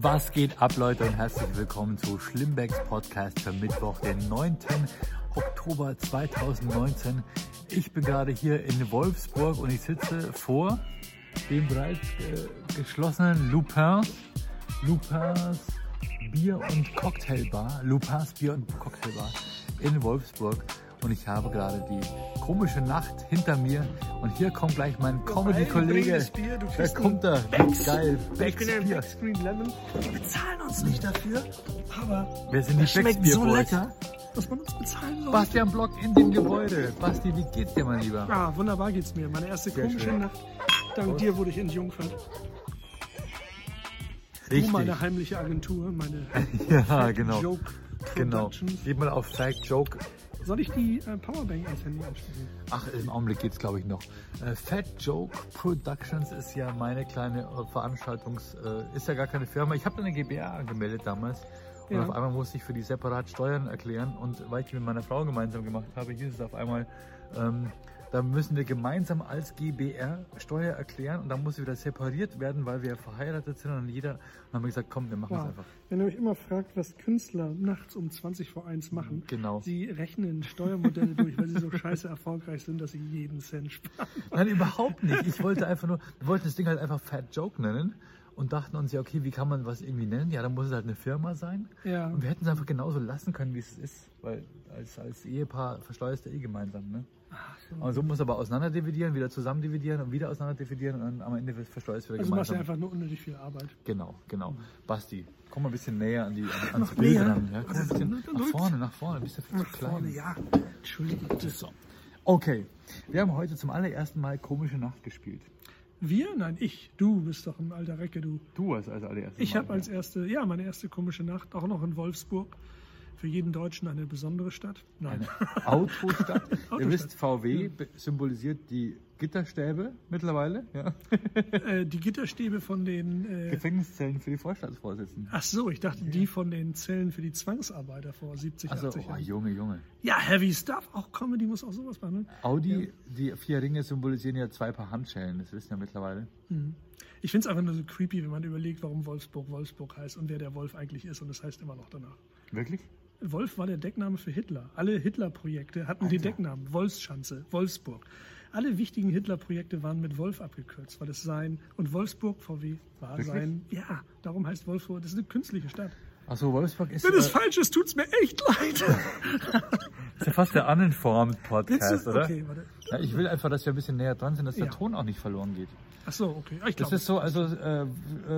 Was geht ab, Leute, und herzlich willkommen zu Schlimmbecks Podcast für Mittwoch, den 9. Oktober 2019. Ich bin gerade hier in Wolfsburg und ich sitze vor dem bereits äh, geschlossenen Lupin, Lupins Bier- und Cocktailbar, Lupins Bier- und Cocktailbar in Wolfsburg. Und ich habe gerade die komische Nacht hinter mir. Und hier kommt gleich mein Comedy-Kollege. Da kommt er. Becks. Geil. Ich Becks bin. Becks Green Lemon. Wir bezahlen uns nicht dafür, aber Wir sind die es schmeckt so lecker, dass man uns bezahlen sollte. Bastian Block in dem Gebäude. Basti, wie geht's dir, mein Lieber? Ja, wunderbar geht's mir. Meine erste Sehr komische schön. Nacht. Dank dir wurde ich entjungfert. Du, Richtig. meine heimliche Agentur, meine Ja, genau. Joke Genau. Productions. Geh mal auf Fact Joke. Soll ich die äh, Powerbank ans Handy anschließen? Ach, im Augenblick geht's, glaube ich, noch. Äh, Fat Joke Productions ist ja meine kleine äh, Veranstaltungs... Äh, ist ja gar keine Firma. Ich habe eine GbR angemeldet damals. Und Ja. auf einmal musste ich für die separat Steuern erklären. Und weil ich die mit meiner Frau gemeinsam gemacht habe, hieß es auf einmal, ähm, da müssen wir gemeinsam als GbR Steuer erklären. Und dann muss sie wieder separiert werden, weil wir verheiratet sind. Und jeder... Und dann haben wir gesagt, komm, wir machen es Wow. einfach. Wenn ihr euch immer fragt, was Künstler nachts um 20 vor 1 machen, Genau. sie rechnen Steuermodelle durch, weil sie so scheiße erfolgreich sind, dass sie jeden Cent sparen. Nein, überhaupt nicht. Ich wollte einfach nur, wir wollten das Ding halt einfach Fat Joke nennen und dachten uns ja, okay, wie kann man was irgendwie nennen? Ja, dann muss es halt eine Firma sein. Ja. Und wir hätten es einfach genauso lassen können, wie es ist, weil als, als Ehepaar versteuerst du eh gemeinsam, ne? Und so muss aber auseinander dividieren, wieder zusammen dividieren und wieder auseinander dividieren und dann am Ende versteuerst du wieder Also machst du gemeinsam. einfach nur unnötig viel Arbeit. Genau, genau. Basti, komm mal ein bisschen näher an die an, ans Bild näher? ran. Ja, komm ein bisschen nach vorne, nach vorne, bist du viel zu klein. vorne, ja. Entschuldigung. So. Okay, wir haben heute zum allerersten Mal komische Nacht gespielt. Wir? Nein, ich. Du bist doch ein alter Recke, du. Du als als allererstes Ich habe als erste, ja, meine erste komische Nacht, auch noch in Wolfsburg. Für jeden Deutschen eine besondere Stadt. Nein. Eine Autostadt. Ihr Autostadt. wisst, VW be- symbolisiert die Gitterstäbe mittlerweile. Ja. äh, die Gitterstäbe von den. Äh, Gefängniszellen für die Vorstandsvorsitzenden. ach so, ich dachte, die von den Zellen für die Zwangsarbeiter vor 70, Also, 80 oh, Jahren. Junge, Junge. Ja, Heavy Stuff. Auch Comedy muss auch sowas machen. Ne? Audi, die vier Ringe symbolisieren ja zwei Paar Handschellen, das wissen ja mittlerweile. Ich finde es einfach nur so creepy, wenn man überlegt, warum Wolfsburg Wolfsburg heißt und wer der Wolf eigentlich ist. Und es heißt immer noch danach. Wirklich? Wolf war der Deckname für Hitler. Alle Hitler-Projekte hatten den Alter. Decknamen Wolfschanze, Wolfsburg. Alle wichtigen Hitler-Projekte waren mit Wolf abgekürzt, weil es sein und Wolfsburg VW war Wirklich? sein. Ja, darum heißt Wolfsburg. Das ist eine künstliche Stadt. Achso, Wolfsburg ist, Wenn es äh, falsch ist, tut's mir echt leid. ist ja fast der uninformed Podcast, du- oder? okay, warte. Ja, ich will einfach, dass wir ein bisschen näher dran sind, dass der Ja. Ton auch nicht verloren geht. Ach so, okay. Ich Das glaube. ist so, also äh,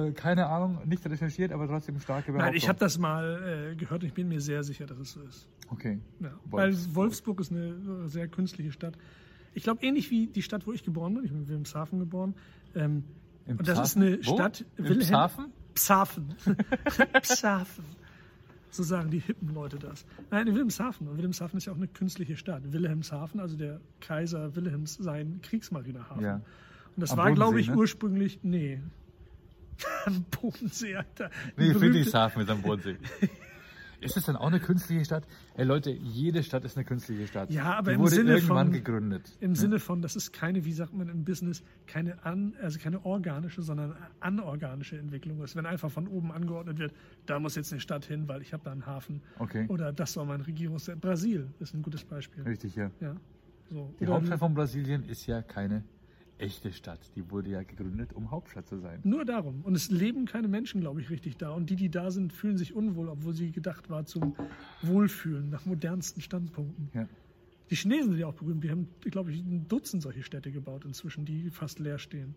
äh, keine Ahnung, nicht recherchiert, aber trotzdem starke Behauptung. Nein, ich habe das mal äh, gehört und ich bin mir sehr sicher, dass es so ist. Okay. Ja, weil Wolfsburg. Wolfsburg ist eine äh, sehr künstliche Stadt. Ich glaube, ähnlich wie die Stadt, wo ich geboren bin. Ich bin in Wilhelmshaven geboren. Ähm, Im und das ist eine Wo? Stadt. Im Wilhelm- Pfaffen? Pfaffen. Pfaffen. So sagen die hippen Leute das. Nein, in Wilhelmshaven. Und Wilhelmshaven ist ja auch eine künstliche Stadt. Wilhelmshaven, also der Kaiser Wilhelms, sein Kriegsmarinehafen. Ja. Und das Am war, glaube ich, ne? ursprünglich. Nee. Am Bodensee, Alter. Nee, Friedrichshafen ist am Bodensee. Ist es dann auch eine künstliche Stadt? Ey Leute, jede Stadt ist eine künstliche Stadt. Ja, aber Die im wurde Sinne irgendwann von- gegründet. Im Sinne von, das ist keine, wie sagt man im Business, keine an, also keine organische, sondern anorganische Entwicklung ist. Wenn einfach von oben angeordnet wird, da muss jetzt eine Stadt hin, weil ich habe da einen Hafen. Okay. Oder das soll mein Regierungssitz. Brasil ist ein gutes Beispiel. Richtig, ja. Ja. So. Die Hauptstadt von Brasilien ist ja keine echte Stadt. Die wurde ja gegründet, um Hauptstadt zu sein. nur darum. Und es leben keine Menschen, glaube ich, richtig da. Und die, die da sind, fühlen sich unwohl, obwohl sie gedacht war zum Wohlfühlen, nach modernsten Standpunkten. Ja. Die Chinesen sind ja auch berühmt. Die haben, glaube ich, ein Dutzend solche Städte gebaut inzwischen, die fast leer stehen.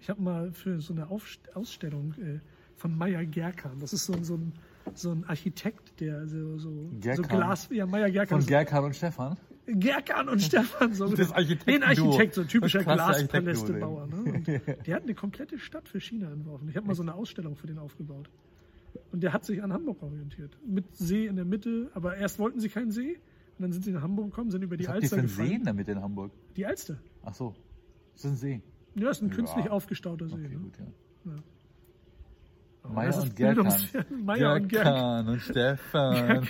Ich habe mal für so eine Aufst- Ausstellung äh, von Meyer Gerkan, das ist so, ein- so, ein, so ein Architekt, der so, so, so? Glas, ja, Meyer Gerkan. Von Gerkan und Stefan. Gerkan und Stefan, so Das nee, ein Architektenduo. Architekt, so ein typischer Das Glaspalästebauer. Ne? Und der hat eine komplette Stadt für China entworfen. Ich habe mal so eine Ausstellung für den aufgebaut. Und der hat sich an Hamburg orientiert. Mit See in der Mitte, aber erst wollten sie keinen See. Und dann sind sie nach Hamburg gekommen, sind über die Was Alster einen gefallen. See damit in Hamburg? Die Alster. Ach so, das ist ein See. Ja, ist ein künstlich Ja. aufgestauter See. Okay, ne? gut, ja. Ja. Meier das und ist Gerkan. Meier und Gerkan. Und Stefan.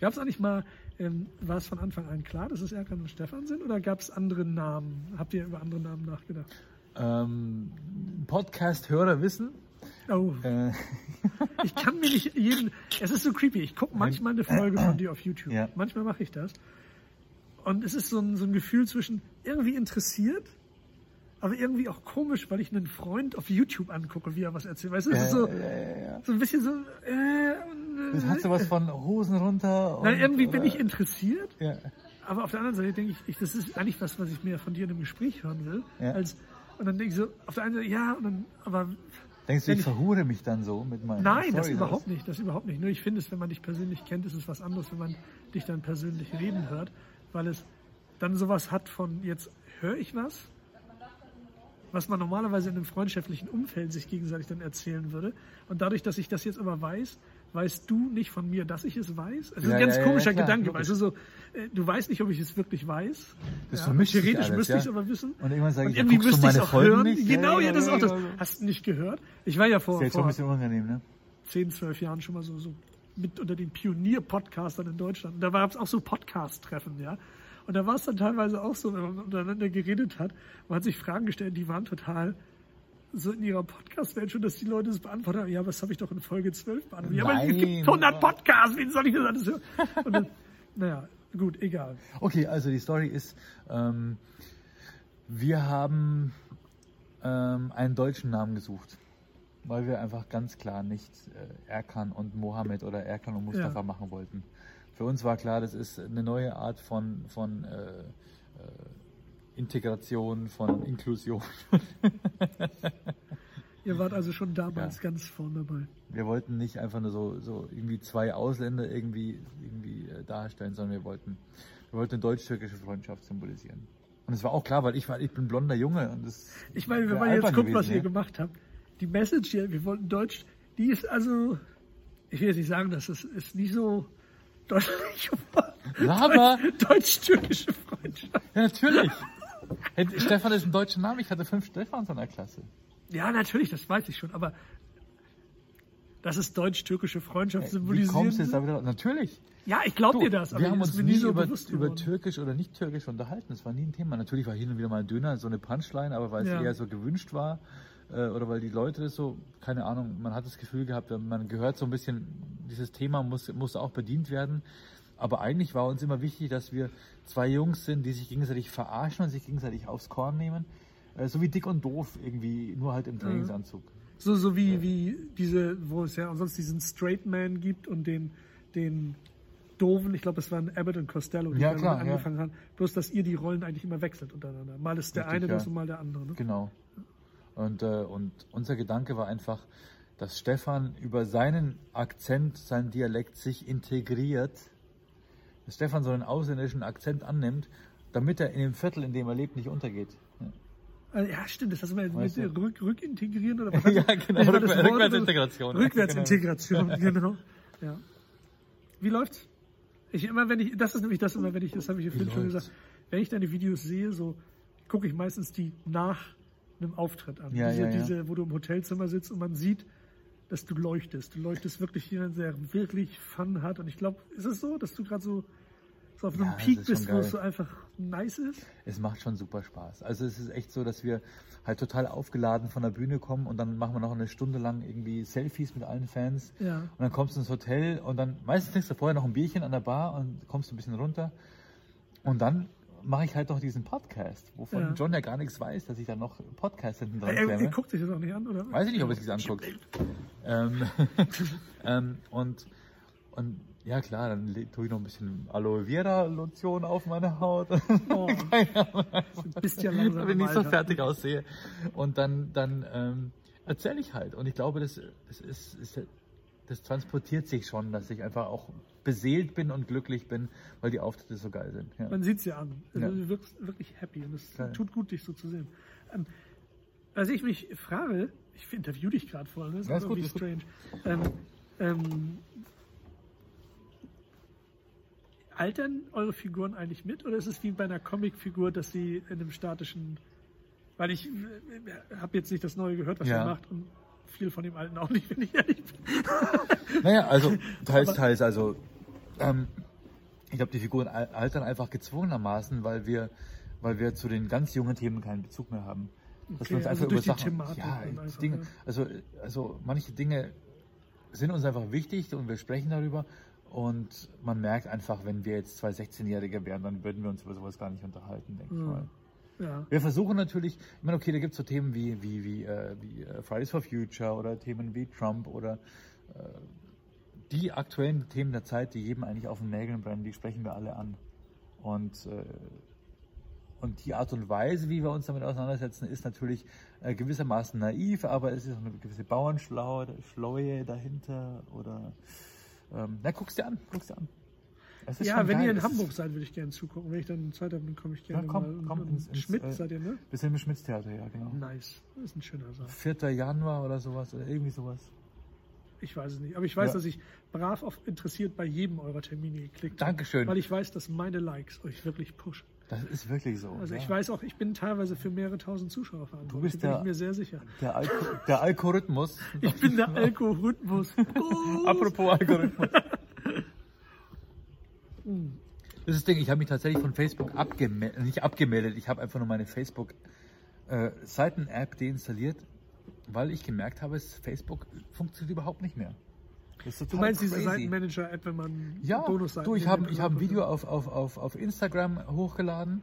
Gab es eigentlich mal, ähm, war es von Anfang an klar, dass es Erkan und Stefan sind? Oder gab es andere Namen? Habt ihr über andere Namen nachgedacht? ähm, Podcast-Hörer wissen, Oh. Äh, Ich kann mir nicht jeden. Es ist so creepy. Ich gucke manchmal eine Folge von dir auf YouTube. Ja. Manchmal mache ich das. Und es ist so ein, so ein Gefühl zwischen irgendwie interessiert, aber irgendwie auch komisch, weil ich einen Freund auf YouTube angucke, wie er was erzählt. Weißt du, es ist so, so ein bisschen so. Äh, das hat sowas von Hosen runter. Und, Nein, irgendwie bin oder- ich interessiert, Ja. aber auf der anderen Seite denke ich, ich, das ist eigentlich was, was ich mehr von dir in einem Gespräch hören will. Ja. Als, und dann denke ich so, auf der einen Seite, ja, und dann, aber Denkst du, ich ich- verhure mich dann so mit meinen Nein, das Storys? überhaupt nicht, das überhaupt nicht. Nur ich finde es, wenn man dich persönlich kennt, ist es was anderes, wenn man dich dann persönlich reden hört, weil es dann sowas hat von jetzt höre ich was, was man normalerweise in einem freundschaftlichen Umfeld sich gegenseitig dann erzählen würde. Und dadurch, dass ich das jetzt aber weiß, weißt du nicht von mir, dass ich es weiß. Es ist Ja, ein ganz ja, ja, komischer klar, Gedanke, weißt du, so, äh, du weißt nicht, ob ich es wirklich weiß. Das Ja, vermischt Theoretisch alles, müsste ja. ich es aber wissen. Und irgendwann sage ich, ja, irgendwie müsste ich es auch Folgen hören. nicht? Genau, ja, das ist auch das. ja, ja. Hast du nicht gehört? Ich war ja vor, Ist vor ein bisschen unangenehm, ne? 10, 12 Jahren schon mal so, so mit unter den Pionier-Podcastern in Deutschland. Und da gab es auch so Podcast-Treffen, ja. Und da war es dann teilweise auch so, wenn man untereinander geredet hat, man hat sich Fragen gestellt, die waren total so in ihrer Podcast-Welt schon, dass die Leute es beantwortet haben. Ja, das habe ich doch in Folge 12 beantwortet. Ja, aber es gibt 100 Podcasts, wie soll ich das alles hören? Dann, naja, gut, egal. Okay, also die Story ist, ähm, wir haben ähm, einen deutschen Namen gesucht, weil wir einfach ganz klar nicht äh, Erkan und Mohammed oder Erkan und Mustafa Ja. machen wollten. Für uns war klar, das ist eine neue Art von, von äh, äh, Integration, von Inklusion. Ihr wart also schon damals Ja. ganz vorne dabei. Wir wollten nicht einfach nur so, so irgendwie zwei Ausländer irgendwie, irgendwie äh, darstellen, sondern wir wollten, wir wollten eine deutsch-türkische Freundschaft symbolisieren. Und es war auch klar, weil ich war, ich bin blonder Junge und das. Ich meine, wenn man jetzt guckt, was gewesen, ihr ja. gemacht habt, die Message hier, wir wollten Deutsch, die ist also, ich will jetzt nicht sagen, dass es ist nicht so deutsch, Laber. deutsch-türkische Freundschaft. Ja, natürlich. Hey, Stefan ist ein deutscher Name, ich hatte fünf Stefans in der Klasse. Ja, natürlich, das weiß ich schon, aber dass es deutsch-türkische Freundschaft Wie symbolisieren. kommst du jetzt da wieder? Natürlich. Ja, ich glaube dir das, aber wir haben das uns ist nie so über, über. Türkisch oder nicht Türkisch unterhalten. Das war nie ein Thema. Natürlich war hin und wieder mal ein Döner so eine Punchline, aber weil es Ja. eher so gewünscht war äh, oder weil die Leute das so, keine Ahnung, man hat das Gefühl gehabt, man gehört so ein bisschen, dieses Thema muss, muss auch bedient werden. Aber eigentlich war uns immer wichtig, dass wir zwei Jungs sind, die sich gegenseitig verarschen und sich gegenseitig aufs Korn nehmen. Äh, so wie dick und doof irgendwie, nur halt im Trainingsanzug. So, so wie, wie diese, wo es ja ansonsten diesen Straight Man gibt und den, den doofen, ich glaube, es waren Abbott und Costello, die Ja, klar, angefangen haben. Bloß, dass ihr die Rollen eigentlich immer wechselt untereinander. Mal ist der Richtig, eine ja. das und mal der andere. Ne? Genau. Und, äh, und unser Gedanke war einfach, dass Stefan über seinen Akzent, seinen Dialekt sich integriert, dass Stefan so einen ausländischen Akzent annimmt, damit er in dem Viertel, in dem er lebt, nicht untergeht. Also, ja, stimmt, das hast du mal Weißt mit du? rück, rückintegrieren oder was? Ja, genau, Wort? Rückwärtsintegration. Rückwärtsintegration, genau. Ja. Wie läuft's? Ich immer, wenn ich, das ist nämlich das immer, wenn ich, das habe ich ja vorhin schon gesagt, wenn ich deine Videos sehe, so gucke ich meistens die nach einem Auftritt an. Ja, diese, ja, ja. diese, wo du im Hotelzimmer sitzt und man sieht, dass du leuchtest. Du leuchtest wirklich jemand, der wirklich Fun hat. Und ich glaube, ist es so, dass du gerade so, so auf einem Ja, Peak bist, wo es so einfach nice ist? Es macht schon super Spaß. Also es ist echt so, dass wir halt total aufgeladen von der Bühne kommen und dann machen wir noch eine Stunde lang irgendwie Selfies mit allen Fans. Ja. Und dann kommst du ins Hotel und dann meistens trinkst du vorher noch ein Bierchen an der Bar und kommst ein bisschen runter. Und dann mache ich halt noch diesen Podcast, wovon Ja. John ja gar nichts weiß, dass ich dann noch Podcast hinten dran Er, er, klemme. guckt sich das auch nicht an, oder? Weiß ich nicht, ob er sich das anguckt. ähm, ähm, und, und ja klar, dann tue ich noch ein bisschen Aloe Vera Lotion auf meine Haut. Oh, bist ja langsam wenn ich so fertig aussehe. Und dann, dann ähm, erzähle ich halt. Und ich glaube, das, das, ist, das transportiert sich schon, dass ich einfach auch beseelt bin und glücklich bin, weil die Auftritte so geil sind. Ja. Man sieht es ja an. Also Ja. Du wirkst wirklich happy und es Geil. tut gut, dich so zu sehen. Ähm, was ich mich frage, ich interview dich gerade voll, ne? Das Ja, ist ist gut, ist strange. Ähm, ähm, altern eure Figuren eigentlich mit oder ist es wie bei einer Comicfigur, dass sie in einem statischen. Weil ich habe jetzt nicht das Neue gehört, was Ja. er macht und viel von dem Alten auch nicht, wenn ich ehrlich bin. Naja, also teils, teils. Also ähm, ich glaube, die Figuren al- altern einfach gezwungenermaßen, weil wir, weil wir zu den ganz jungen Themen keinen Bezug mehr haben. Dass Okay, wir uns also einfach über Sachen, ja, einfach, Dinge, also, also manche Dinge sind uns einfach wichtig und wir sprechen darüber. Und man merkt einfach, wenn wir jetzt zwei 16-Jährige wären, dann würden wir uns über sowas gar nicht unterhalten, denke ich Ja. mal. Ja. Wir versuchen natürlich, ich meine, okay, da gibt es so Themen wie, wie, wie, äh, wie äh, Fridays for Future oder Themen wie Trump oder äh, die aktuellen Themen der Zeit, die jedem eigentlich auf den Nägeln brennen, die sprechen wir alle an. Und, äh, und die Art und Weise, wie wir uns damit auseinandersetzen, ist natürlich äh, gewissermaßen naiv, aber es ist auch eine gewisse Bauernschleue dahinter oder ähm, na, guck's dir an, guck's dir an. Ja, wenn geil, ihr in Hamburg seid, würde ich gerne zugucken. Wenn ich dann Zeit habe, dann komme ich gerne Ja, komm, mal. komm Und- ins- Schmidt äh, seid ihr, ne? Wir sind im Schmitz-Theater, ja, genau. Nice. Das ist ein schöner Saal. 4. Januar oder sowas oder irgendwie sowas. Ich weiß es nicht. Aber ich weiß, Ja. dass ich brav auf interessiert bei jedem eurer Termine geklickt habe. Dankeschön. Weil ich weiß, dass meine Likes euch wirklich pushen. Das ist wirklich so. Also ja. ich weiß auch, ich bin teilweise für mehrere tausend Zuschauer Du verantwortlich. bist bin der- ich mir sehr sicher. Der, Alko der Algorithmus. Ich bin der Algorithmus. Apropos Algorithmus. Das ist das Ding, ich habe mich tatsächlich von Facebook abgemeldet, nicht abgemeldet, ich habe einfach nur meine Facebook-Seiten-App deinstalliert, weil ich gemerkt habe, Facebook funktioniert überhaupt nicht mehr. Das Du meinst diese crazy. Seitenmanager-App, wenn man Ja, Bonusseiten du, ich habe hab ein Video auf, auf, auf, auf Instagram hochgeladen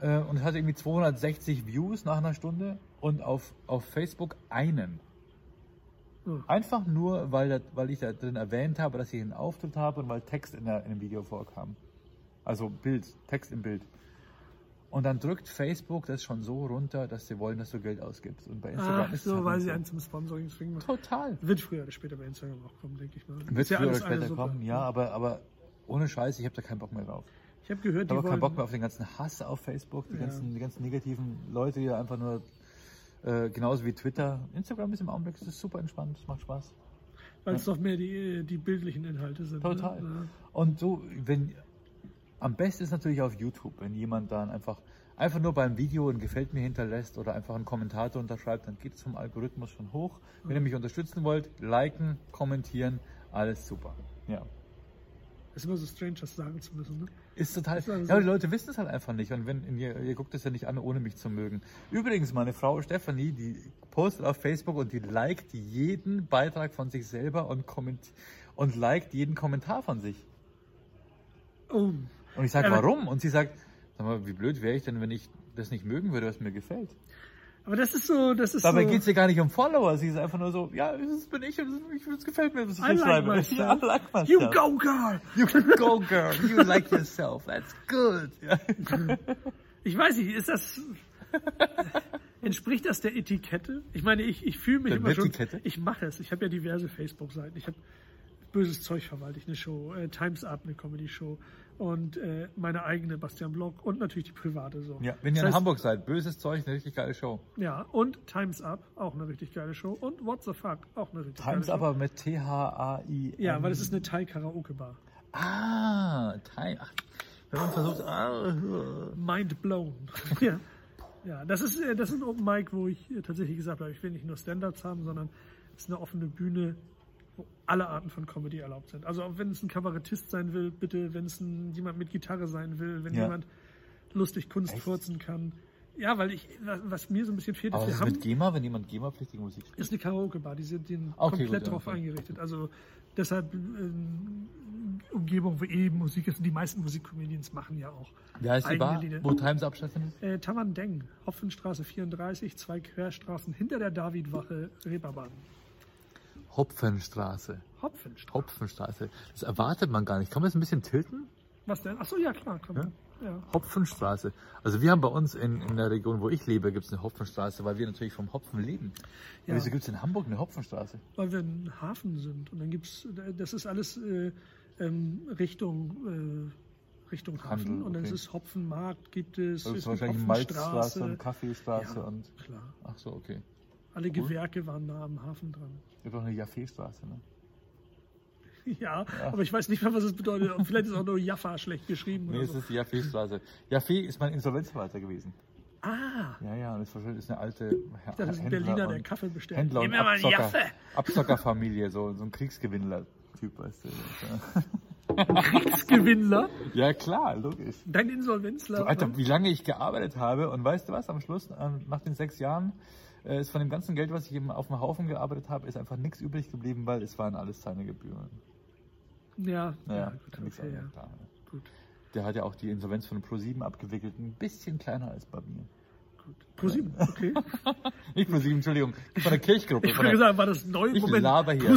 äh, und es hatte irgendwie 260 Views nach einer Stunde und auf, auf Facebook einen. Hm. Einfach nur, weil, da, weil ich da drin erwähnt habe, dass ich einen Auftritt habe und weil Text in, der, in dem Video vorkam. Also Bild, Text im Bild. Und dann drückt Facebook das schon so runter, dass sie wollen, dass du Geld ausgibst. Und bei Instagram Ach ist es so, halt weil sie so. einen zum Sponsoring zwingen. Total. Wird früher oder später bei Instagram auch kommen, denke ich mal. Wird ja früher oder später kommen, ja, aber, aber ohne Scheiß, ich habe da keinen Bock mehr drauf. Ich habe gehört, Ich die habe auch keinen. Bock mehr auf den ganzen Hass auf Facebook, die, Ja. ganzen, die ganzen negativen Leute, die einfach nur, äh, genauso wie Twitter. Instagram ist im Augenblick das ist super entspannt, es macht Spaß. Weil es doch mehr die, die bildlichen Inhalte sind. Total. Ne? Und so, wenn, am besten ist natürlich auf YouTube, wenn jemand dann einfach, einfach nur beim Video ein Gefällt mir hinterlässt oder einfach einen Kommentar unterschreibt, dann geht es vom Algorithmus schon hoch. Wenn ihr mich unterstützen wollt, liken, kommentieren, alles super. Ja. Ist immer so strange, das sagen zu müssen. Ne? Ist total. Ist also ja, die Leute wissen es halt einfach nicht. Und wenn ihr, ihr guckt es ja nicht an, ohne mich zu mögen. Übrigens, meine Frau Stefanie, die postet auf Facebook und die liked jeden Beitrag von sich selber und komment und liked jeden Kommentar von sich. Oh, Und ich sage, Ja, warum? Und sie sagt, sag mal, wie blöd wäre ich denn, wenn ich das nicht mögen würde, was mir gefällt. aber das ist so, das ist Dabei so... geht es ihr gar nicht um Follower. Sie ist einfach nur so, ja, das bin ich und das gefällt mir, was ich like schreibe. Ja, like myself. You go, girl! You go, girl. You like yourself. That's good. Ja. Ich weiß nicht, ist das... Entspricht das der Etikette? Ich meine, ich, ich fühle mich Der immer schon... Netiquette? Ich mache es. Ich habe ja diverse Facebook-Seiten. Ich habe Böses Zeug verwalte ich eine Show, äh, Times Up eine Comedy-Show und äh, meine eigene Bastian Blog und natürlich die private so. Ja, wenn ihr Das in heißt, Hamburg seid, böses Zeug, eine richtig geile Show. Ja, und Times Up, auch eine richtig geile Show. Und What the Fuck, auch eine richtig Times geile Show. aber mit T-H-A-I. Ja, weil es ist eine Thai-Karaoke-Bar. Ah, Time. Ach, wenn man versucht. Ah, Mind blown. ja. ja, das ist, äh, das ist ein Open Mic, wo ich äh, tatsächlich gesagt habe, ich will nicht nur Stand-Ups haben, sondern es ist eine offene Bühne, wo alle Arten von Comedy erlaubt sind. Also auch wenn es ein Kabarettist sein will, bitte, wenn es ein, jemand mit Gitarre sein will, wenn Ja. jemand lustig Kunst Echt? furzen kann. Ja, weil ich, was- mir so ein bisschen fehlt, ist, was wir ist haben, mit GEMA, wenn jemand GEMA-pflichtige Musik spielt? ist eine Karaoke-Bar, die sind den Okay, komplett gut, drauf okay. eingerichtet. Also deshalb ähm, Umgebung, wo eh Musik ist. Und die meisten Musikcomedians machen ja auch Wie heißt die Bar, Lieder. wo Times Up stattfindet? Äh, Tamandeng, Hopfenstraße 34, zwei Querstraßen hinter der Davidwache, Reeperbahn. Hopfenstraße. Hopfenstraße. Hopfenstraße. Das erwartet man gar nicht. Kann man das ein bisschen tilten? Was denn? Achso, ja klar, komm. Ja? Ja. Hopfenstraße. Also wir haben bei uns in, in der Region, wo ich lebe, gibt es eine Hopfenstraße, weil wir natürlich vom Hopfen leben. Ja. Wieso gibt es in Hamburg eine Hopfenstraße? Weil wir ein Hafen sind. Und dann gibt's, das ist alles äh, ähm, Richtung, äh, Richtung Hafen. Handel, Und dann okay. ist es Hopfenmarkt, gibt es, es ist gibt wahrscheinlich. Malzstraße und Kaffeestraße Ja. und. Klar. Ach so, okay. Alle Gewerke waren nah am Hafen dran. Gibt auch eine Jaffe-Straße, ne? Ja, aber ich weiß nicht mehr, was es bedeutet. Vielleicht ist auch nur Jaffa schlecht geschrieben. Nee, oder es so. ist die Jaffe-Straße. Jaffe ist mein Insolvenzverwalter gewesen. Ah, Ja, ja, und ist wahrscheinlich ist eine alte das ist ein Berliner, der Kaffee bestellt. Händler und Abzocker. Abzockerfamilie, so, so ein Kriegsgewinnler-Typ, weißt du. Kriegsgewinnler, Ja, klar, logisch. dein Insolvenzler. So, Alter, wie lange ich gearbeitet habe und weißt du was, am Schluss, ähm, nach den sechs Jahren, äh, ist von dem ganzen Geld, was ich eben auf dem Haufen gearbeitet habe, ist einfach nichts übrig geblieben, weil es waren alles seine Gebühren. ja, ja, Naja, gut, okay, ja. da. Gut, Der hat ja auch die Insolvenz von Pro7 abgewickelt, ein bisschen kleiner als bei mir. gut. ProSieben, okay. Nicht Pro7, Entschuldigung, von der Kirchgruppe. Ich habe gesagt, war das neu? Ich Moment, laber hier.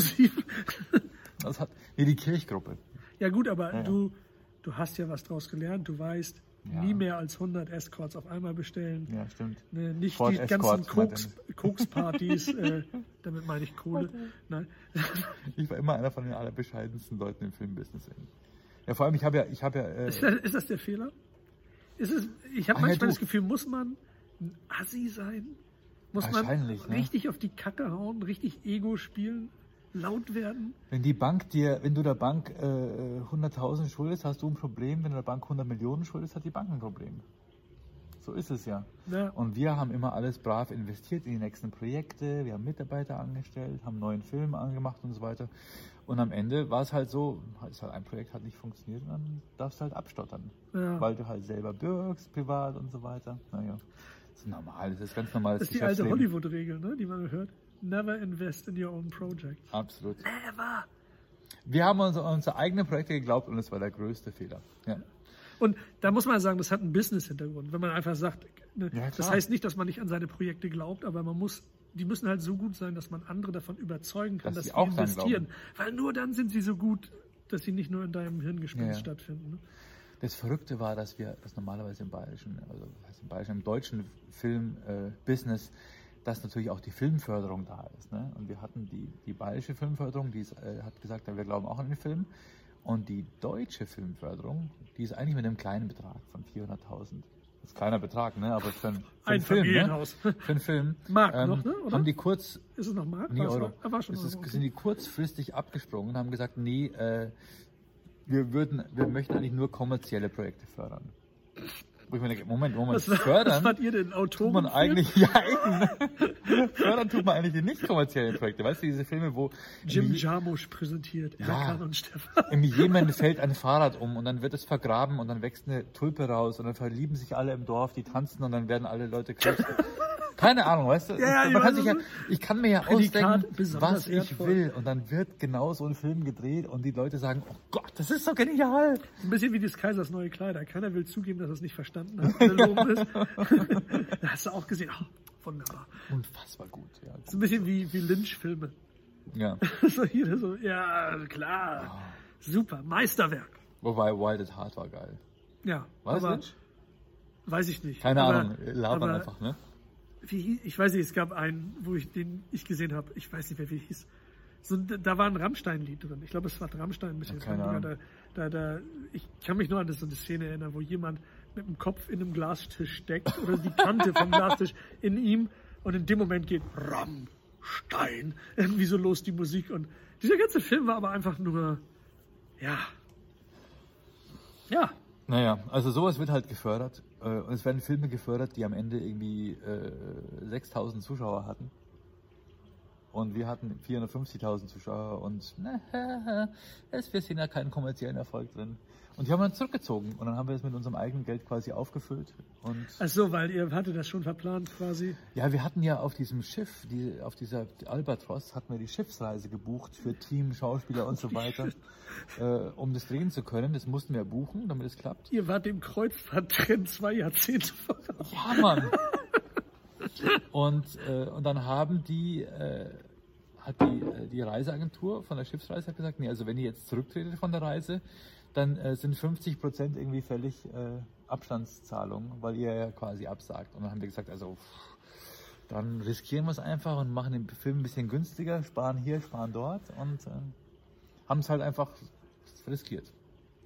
Das hat, nee, die Kirchgruppe. Ja gut, aber Ja, ja. du, du hast ja was draus gelernt. Du weißt, Ja. nie mehr als 100 Escorts auf einmal bestellen. Ja, stimmt. Ne, nicht Ford die Escorts, ganzen Koks, Kokspartys, äh, damit meine ich Kohle. Nein. Ich war immer einer von den allerbescheidensten Leuten im Filmbusiness. Ja, vor allem, ich habe ja, ich habe ja, äh, Ist das, ist das der Fehler? Ist es, ich habe ja, manchmal du. das Gefühl, muss man ein Assi sein? Muss man ne? richtig auf die Kacke hauen, richtig Ego spielen, laut werden? wenn die Bank dir, wenn du der Bank äh, 100.000 schuldest, hast du ein Problem. Wenn du der Bank 100 Millionen schuldest, hat die Bank ein Problem. So ist es ja. Ja. Und wir haben immer alles brav investiert in die nächsten Projekte. Wir haben Mitarbeiter angestellt, haben neuen Film angemacht und so weiter. Und am Ende war es halt so, ist halt ein Projekt hat nicht funktioniert und dann darfst du halt abstottern. Ja. Weil du halt selber bürgst, privat und so weiter. Naja, das ist normal, das ist ganz normales Das ist die alte. Hollywood-Regel, ne, die man hört. Never invest in your own project. Absolut. Never. Wir haben uns an unsere eigenen Projekte geglaubt und es war der größte Fehler. Ja. Und da muss man sagen, das hat einen Business-Hintergrund. Wenn man einfach sagt, ne, Ja, das heißt nicht, dass man nicht an seine Projekte glaubt, aber man muss, die müssen halt so gut sein, dass man andere davon überzeugen kann, Dass dass, sie sie auch investieren. Weil nur dann sind sie so gut, dass sie nicht nur in deinem Hirngespinst Ja, ja. stattfinden. Ne? Das Verrückte war, dass wir das normalerweise im bayerischen, also im bayerischen, im deutschen Film-Business, dass natürlich auch die Filmförderung da ist. Ne? Und wir hatten die, die bayerische Filmförderung, die ist, äh, hat gesagt, ja, wir glauben auch an den Film. Und die deutsche Filmförderung, die ist eigentlich mit einem kleinen Betrag von 400.000. Das ist kleiner Betrag, ne? aber für, einen- für Ein einen Film, ne? Für einen Film Mark ähm, noch, ne? Oder? haben die kurz Ist es noch Mark? Nee, Euro. noch? Ah, war schon Es ist, Euro, okay. sind die kurzfristig abgesprungen und haben gesagt, nee, äh, wir würden, wir möchten eigentlich nur kommerzielle Projekte fördern. Wo ich mir denke, Moment, Moment, Was, war- was fördern wart ihr denn? tut Autoren? man eigentlich, ja eben, fördern tut man eigentlich die nicht kommerziellen Projekte. Weißt du, diese Filme, wo Jim im, Jarmusch präsentiert, Ja. Und Stefan. im Jemen fällt ein Fahrrad um und dann wird es vergraben und dann wächst eine Tulpe raus und dann verlieben sich alle im Dorf, die tanzen und dann werden alle Leute krebs. Keine Ahnung, weißt du? Ja, man kann ich sich ja, ich kann mir ja Prädikat ausdenken, was ich wertvoll. will. Und dann wird genau so ein Film gedreht und die Leute sagen, oh Gott, das ist so genial. Ein bisschen wie des Kaisers neue Kleider. Keiner will zugeben, dass er es nicht verstanden hat. Alle loben es. da hast du auch gesehen, oh, wunderbar. Unfassbar gut, ja. So ein bisschen wie, wie Lynch-Filme. ja. so jeder so, ja, klar. Super, Meisterwerk. Wobei Wild at Heart war geil. Ja, War das Lynch? weiß ich nicht. Keine aber, Ahnung, labern aber einfach, ne? Wie, ich weiß nicht, es gab einen, wo ich den ich gesehen habe. Ich weiß nicht mehr, wie hieß. So, da war ein Rammstein-Lied drin. Ich glaube, es war Rammstein. Michael Ja. Da, da, da, ich kann mich nur an das, so eine Szene erinnern, wo jemand mit dem Kopf in einem Glastisch steckt oder die Kante vom Glastisch in ihm und in dem Moment geht Rammstein irgendwie so los die Musik und dieser ganze Film war aber einfach nur ja ja Naja, also sowas wird halt gefördert. Äh, Und es werden Filme gefördert, die am Ende irgendwie äh, 6000 Zuschauer hatten. Und wir hatten 450.000 Zuschauer und na, es, wir sehen ja keinen kommerziellen Erfolg drin. Und die haben dann zurückgezogen und dann haben wir es mit unserem eigenen Geld quasi aufgefüllt. Und ach so weil ihr hattet das schon verplant quasi ja, wir hatten ja auf diesem Schiff, die, auf dieser Albatros, hatten wir die Schiffsreise gebucht für Team, Schauspieler und so weiter, äh, um das drehen zu können. Das mussten wir buchen, damit es klappt. ihr wart dem Kreuzfahrttrend zwei Jahrzehnte voraus Ja, Mann. Und, äh, und dann haben die, äh, hat die, äh, die Reiseagentur von der Schiffsreise hat gesagt, nee, also wenn ihr jetzt zurücktretet von der Reise, dann äh, sind 50 Prozent irgendwie fällig äh, Abstandszahlung, weil ihr ja quasi absagt. Und dann haben wir gesagt, also pff, dann riskieren wir es einfach und machen den Film ein bisschen günstiger, sparen hier, sparen dort und äh, haben es halt einfach riskiert.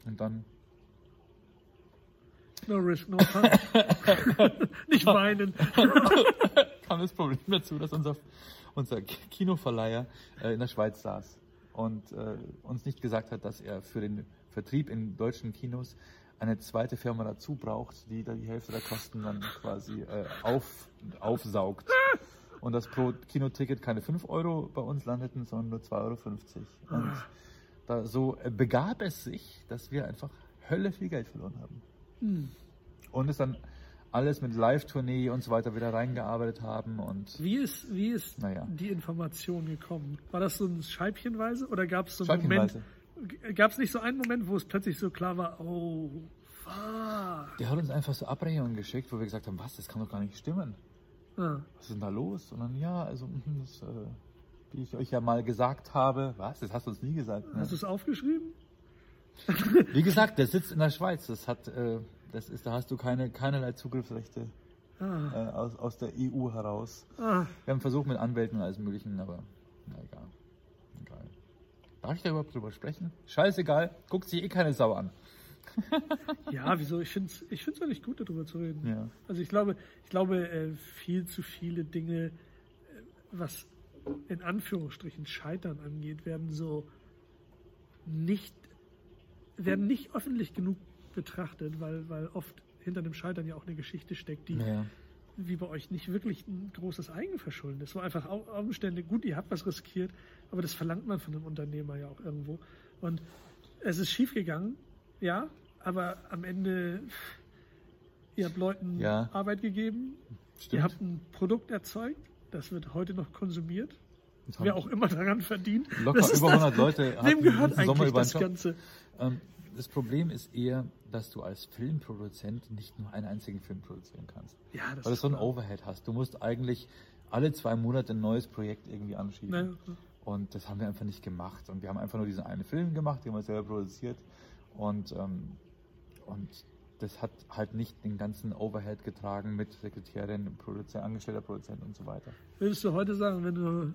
Und dann No risk, no fun. Nicht weinen. kam das Problem dazu, dass unser, unser Kinoverleiher äh, in der Schweiz saß und äh, uns nicht gesagt hat, dass er für den Vertrieb in deutschen Kinos eine zweite Firma dazu braucht, die da die Hälfte der Kosten dann quasi äh, auf, aufsaugt. Und dass pro Kinoticket keine 5 Euro bei uns landeten, sondern nur 2,50 Euro. Und da so äh, begab es sich, dass wir einfach Hölle viel Geld verloren haben. Hm. Und es dann alles mit Live-Tournee und so weiter wieder reingearbeitet haben und Wie ist, wie ist Naja. die Information gekommen? War das so ein Scheibchenweise oder gab es so einen Moment? Gab es nicht so einen Moment, wo es plötzlich so klar war, oh, fuck. Der hat uns einfach so Abrechnungen geschickt, wo wir gesagt haben, was, das kann doch gar nicht stimmen. Ah, Was ist denn da los? Und dann, ja, also, das, äh, wie ich euch ja mal gesagt habe, was, das hast du uns nie gesagt. Ne? hast du es aufgeschrieben? Wie gesagt, der sitzt in der Schweiz. Das hat, äh, das ist, da hast du keine, keinerlei Zugriffsrechte Ah, äh, aus, aus der EU heraus. ah, Wir haben versucht mit Anwälten und alles Möglichen, aber na egal. Darf ich da überhaupt drüber sprechen? Scheißegal, guckt sich eh keine Sau an. ja, wieso? Ich finde es ich find's eigentlich gut, darüber zu reden. Ja. Also ich glaube, ich glaube, äh, viel zu viele Dinge, äh, was in Anführungsstrichen Scheitern angeht, werden so nicht, werden nicht öffentlich genug betrachtet, weil, weil oft hinter dem Scheitern ja auch eine Geschichte steckt, die Ja. Wie bei euch nicht wirklich ein großes Eigenverschulden ist. So einfach Umstände, gut, ihr habt was riskiert, aber das verlangt man von einem Unternehmer ja auch irgendwo. Und es ist schiefgegangen, ja, aber am Ende, ihr habt Leuten Ja. Arbeit gegeben, Stimmt. ihr habt ein Produkt erzeugt, das wird heute noch konsumiert. Das Wer auch immer daran verdient. Locker das über das- 100 Leute Wem gehört eigentlich das. Ganze? Ähm, das Problem ist eher, dass du als Filmproduzent nicht nur einen einzigen Film produzieren kannst. Ja, das Weil du so ein. Overhead hast. Du musst eigentlich alle zwei Monate ein neues Projekt irgendwie anschieben. Ne? Und das haben wir einfach nicht gemacht. Und wir haben einfach nur diesen einen Film gemacht, den wir selber produziert. Und, ähm, und das hat halt nicht den ganzen Overhead getragen mit Sekretärin, Produzent, angestellter Produzent und so weiter. Würdest du heute sagen, wenn du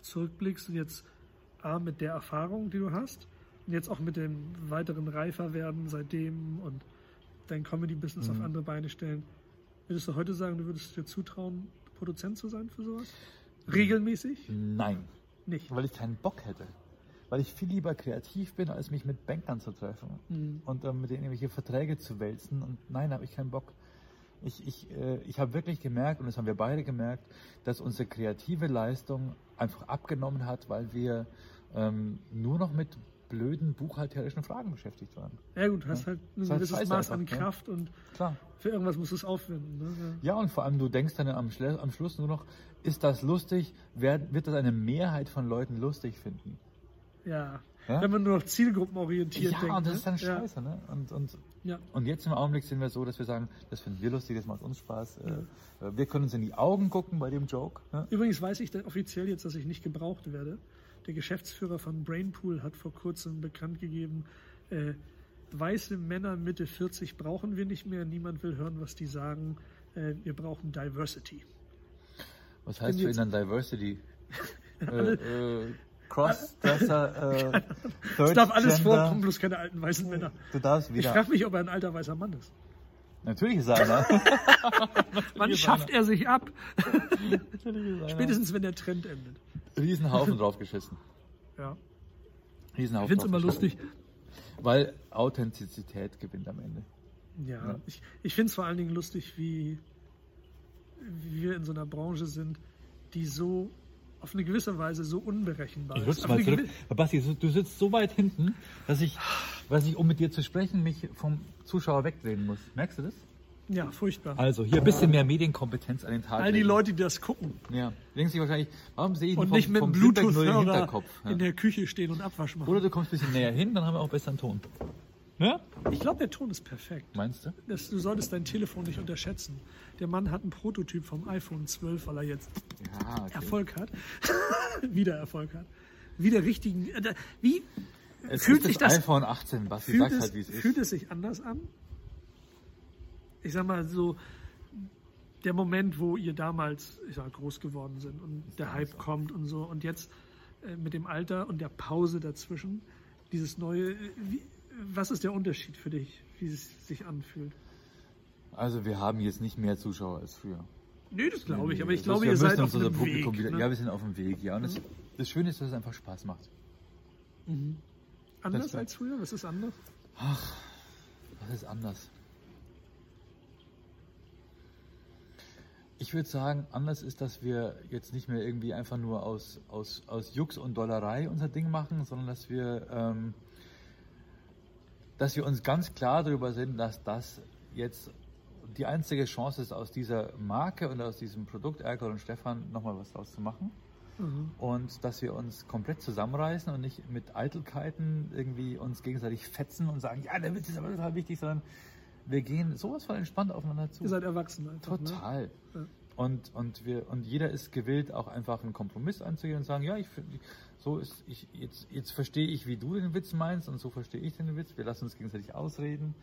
zurückblickst und jetzt A, mit der Erfahrung, die du hast, jetzt auch mit dem weiteren Reiferwerden seitdem und dein Comedy-Business auf Mhm. andere Beine stellen, würdest du heute sagen, du würdest dir zutrauen, Produzent zu sein für sowas? Regelmäßig? Nein, Nicht. weil ich keinen Bock hätte. Weil ich viel lieber kreativ bin, als mich mit Bankern zu treffen Mhm. und ähm, mit denen irgendwelche Verträge zu wälzen. Und nein, habe ich keinen Bock. Ich, ich, äh, ich habe wirklich gemerkt, und das haben wir beide gemerkt, dass unsere kreative Leistung einfach abgenommen hat, weil wir ähm, nur noch mit blöden buchhalterischen Fragen beschäftigt waren. Ja gut, du hast Ja. halt ein halt gewisses Maß an einfach, ne? Kraft und Klar. für irgendwas musst du es aufwenden. Ne? Ja, und vor allem, du denkst dann am, Schle am Schluss nur noch, ist das lustig? Wer, wird das eine Mehrheit von Leuten lustig finden? Ja. Ja? Wenn man nur noch zielgruppenorientiert ja, denkt. und das ne? ist dann Ja. scheiße, ne? Und, und, Ja. und jetzt im Augenblick sind wir so, dass wir sagen, das finden wir lustig, das macht uns Spaß. Äh, äh, wir können uns in die Augen gucken bei dem Joke. Ne? Übrigens weiß ich offiziell jetzt, dass ich nicht gebraucht werde. Der Geschäftsführer von Brainpool hat vor kurzem bekannt gegeben, äh, weiße Männer Mitte 40 brauchen wir nicht mehr. Niemand will hören, was die sagen. Äh, wir brauchen Diversity. Was heißt für ihn dann Diversity? äh, äh, Crossdresser, äh, Es darf alles vorkommen, bloß keine alten weißen Männer. Du darfst Ich wieder. frage mich, ob er ein alter weißer Mann ist. Natürlich ist er einer. Wann schafft er sich ab? Spätestens, wenn der Trend endet. Riesenhaufen draufgeschissen. Ja. Riesenhaufen Ich finde es immer lustig. Weil Authentizität gewinnt am Ende. Ja, Ja. ich, ich finde es vor allen Dingen lustig, wie, wie wir in so einer Branche sind, die so auf eine gewisse Weise so unberechenbar Ich ist. mal zurück. Basti, du sitzt so weit hinten, dass ich, dass ich, um mit dir zu sprechen, mich vom Zuschauer wegdrehen muss. Merkst du das? Ja, furchtbar. Also, hier ein bisschen mehr Medienkompetenz an den Tag All die legen. Leute, die das gucken Ja, denken sich wahrscheinlich, warum sehe ich und vom, nicht mit vom Bluetooth-Hörer Hinterkopf? Ja. in der Küche stehen und Abwasch machen. Oder du kommst ein bisschen näher hin, dann haben wir auch besseren Ton. Ja? Ich glaube, der Ton ist perfekt. Meinst du? Das, du solltest dein Telefon nicht unterschätzen. Der Mann hat einen Prototyp vom iPhone 12, weil er jetzt Ja, okay. Erfolg hat. Wieder Erfolg hat. Wieder richtigen. äh, Wie Es fühlt ist sich das das iPhone 18, Basti, fühlt es, halt, wie es ist. fühlt es sich anders an? Ich sag mal so, der Moment, wo ihr damals ich sag, groß geworden sind und der Hype kommt und so und jetzt äh, mit dem Alter und der Pause dazwischen, dieses neue, äh, wie, was ist der Unterschied für dich, wie es sich anfühlt? Also wir haben jetzt nicht mehr Zuschauer als früher. Nee, das glaube ich, aber ich glaube, wir ihr seid auf Publikum Weg. wieder. ne? Ja, wir sind auf dem Weg, ja. Und das, das Schöne ist, dass es einfach Spaß macht. anders das- als früher? Was ist anders? Was ist anders? Ich würde sagen, anders ist, dass wir jetzt nicht mehr irgendwie einfach nur aus, aus, aus Jux und Dollerei unser Ding machen, sondern dass wir, ähm, dass wir uns ganz klar darüber sind, dass das jetzt die einzige Chance ist, aus dieser Marke und aus diesem Produkt Erkol und Stefan nochmal was draus zu machen. Mhm. Und dass wir uns komplett zusammenreißen und nicht mit Eitelkeiten irgendwie uns gegenseitig fetzen und sagen, ja, der Witz ist aber total wichtig, sondern wir gehen sowas von entspannt aufeinander zu. Ihr seid erwachsen einfach. Ne? Total. Ne? Ja. Und, und, wir, und jeder ist gewillt, auch einfach einen Kompromiss einzugehen und sagen, ja, ich, so ist, ich, jetzt, jetzt verstehe ich, wie du den Witz meinst und so verstehe ich den Witz. Wir lassen uns gegenseitig ausreden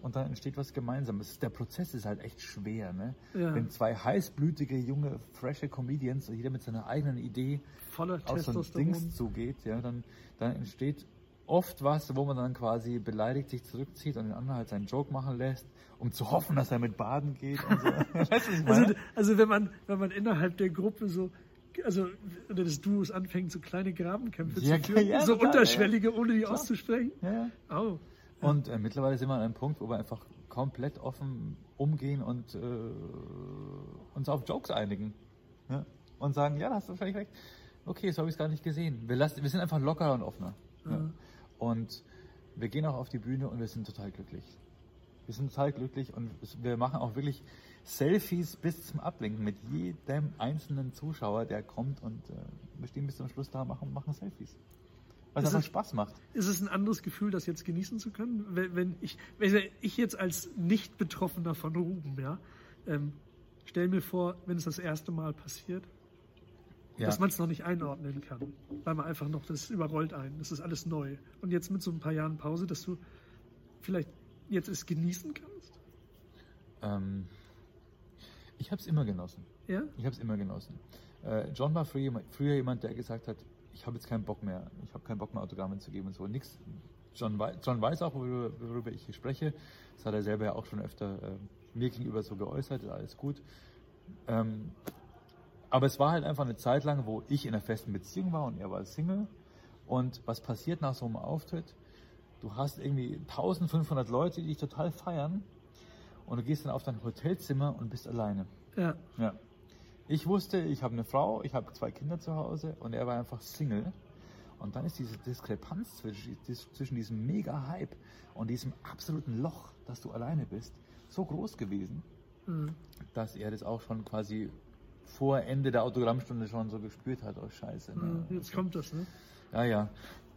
und dann entsteht was Gemeinsames. Der Prozess ist halt echt schwer, ne? Ja. Wenn zwei heißblütige, junge, frische Comedians, jeder mit seiner eigenen Idee Voller auf so ein Dings zugeht, ja, dann, dann entsteht oft was, wo man dann quasi beleidigt sich zurückzieht und den anderen halt seinen Joke machen lässt, um zu hoffen, dass er mit Baden geht so. also, also wenn man, wenn man innerhalb der Gruppe so also oder des Duos anfängt, so kleine Grabenkämpfe ja, zu führen, ja, so total, unterschwellige, ohne die klar. auszusprechen. Ja. Oh. Und äh, mittlerweile sind wir an einem Punkt, wo wir einfach komplett offen umgehen und äh, uns auf Jokes einigen. Ja? Und sagen, ja, da hast du wahrscheinlich recht. Okay, so habe ich es gar nicht gesehen. Wir, lassen, wir sind einfach lockerer und offener. Ja? Und wir gehen auch auf die Bühne und wir sind total glücklich. Wir sind total glücklich und wir machen auch wirklich Selfies bis zum Ablenken mit jedem einzelnen Zuschauer, der kommt und äh, wir stehen bis zum Schluss da und machen, machen Selfies. Weil es einfach Spaß macht. Ist es ein anderes Gefühl, das jetzt genießen zu können? Wenn, wenn ich, wenn ich jetzt als Nicht-Betroffener von Ruben, ja, ähm, stell mir vor, wenn es das erste Mal passiert, ja. dass man es noch nicht einordnen kann, weil man einfach noch, das überrollt ein, das ist alles neu. Und jetzt mit so ein paar Jahren Pause, dass du vielleicht jetzt es genießen kannst? Ähm, ich habe es immer genossen. Ja? Ich habe es immer genossen. Äh, John war früher, früher jemand, der gesagt hat, ich habe jetzt keinen Bock mehr, ich habe keinen Bock mehr Autogramme zu geben und so. Nix. John, John weiß auch, worüber, worüber, ich hier spreche. Das hat er selber ja auch schon öfter äh, mir gegenüber so geäußert, alles gut. Ähm, aber es war halt einfach eine Zeit lang, wo ich in einer festen Beziehung war und er war Single. Und was passiert nach so einem Auftritt? Du hast irgendwie 1500 Leute, die dich total feiern. Und du gehst dann auf dein Hotelzimmer und bist alleine. Ja. ja. Ich wusste, ich habe eine Frau, ich habe zwei Kinder zu Hause und er war einfach Single. Und dann ist diese Diskrepanz zwischen, diesem Mega-Hype und diesem absoluten Loch, dass du alleine bist, so groß gewesen, mhm. dass er das auch schon quasi vor Ende der Autogrammstunde schon so gespürt hat. Oh Scheiße. Ne? Mhm, jetzt kommt das, ne? Ja, ja.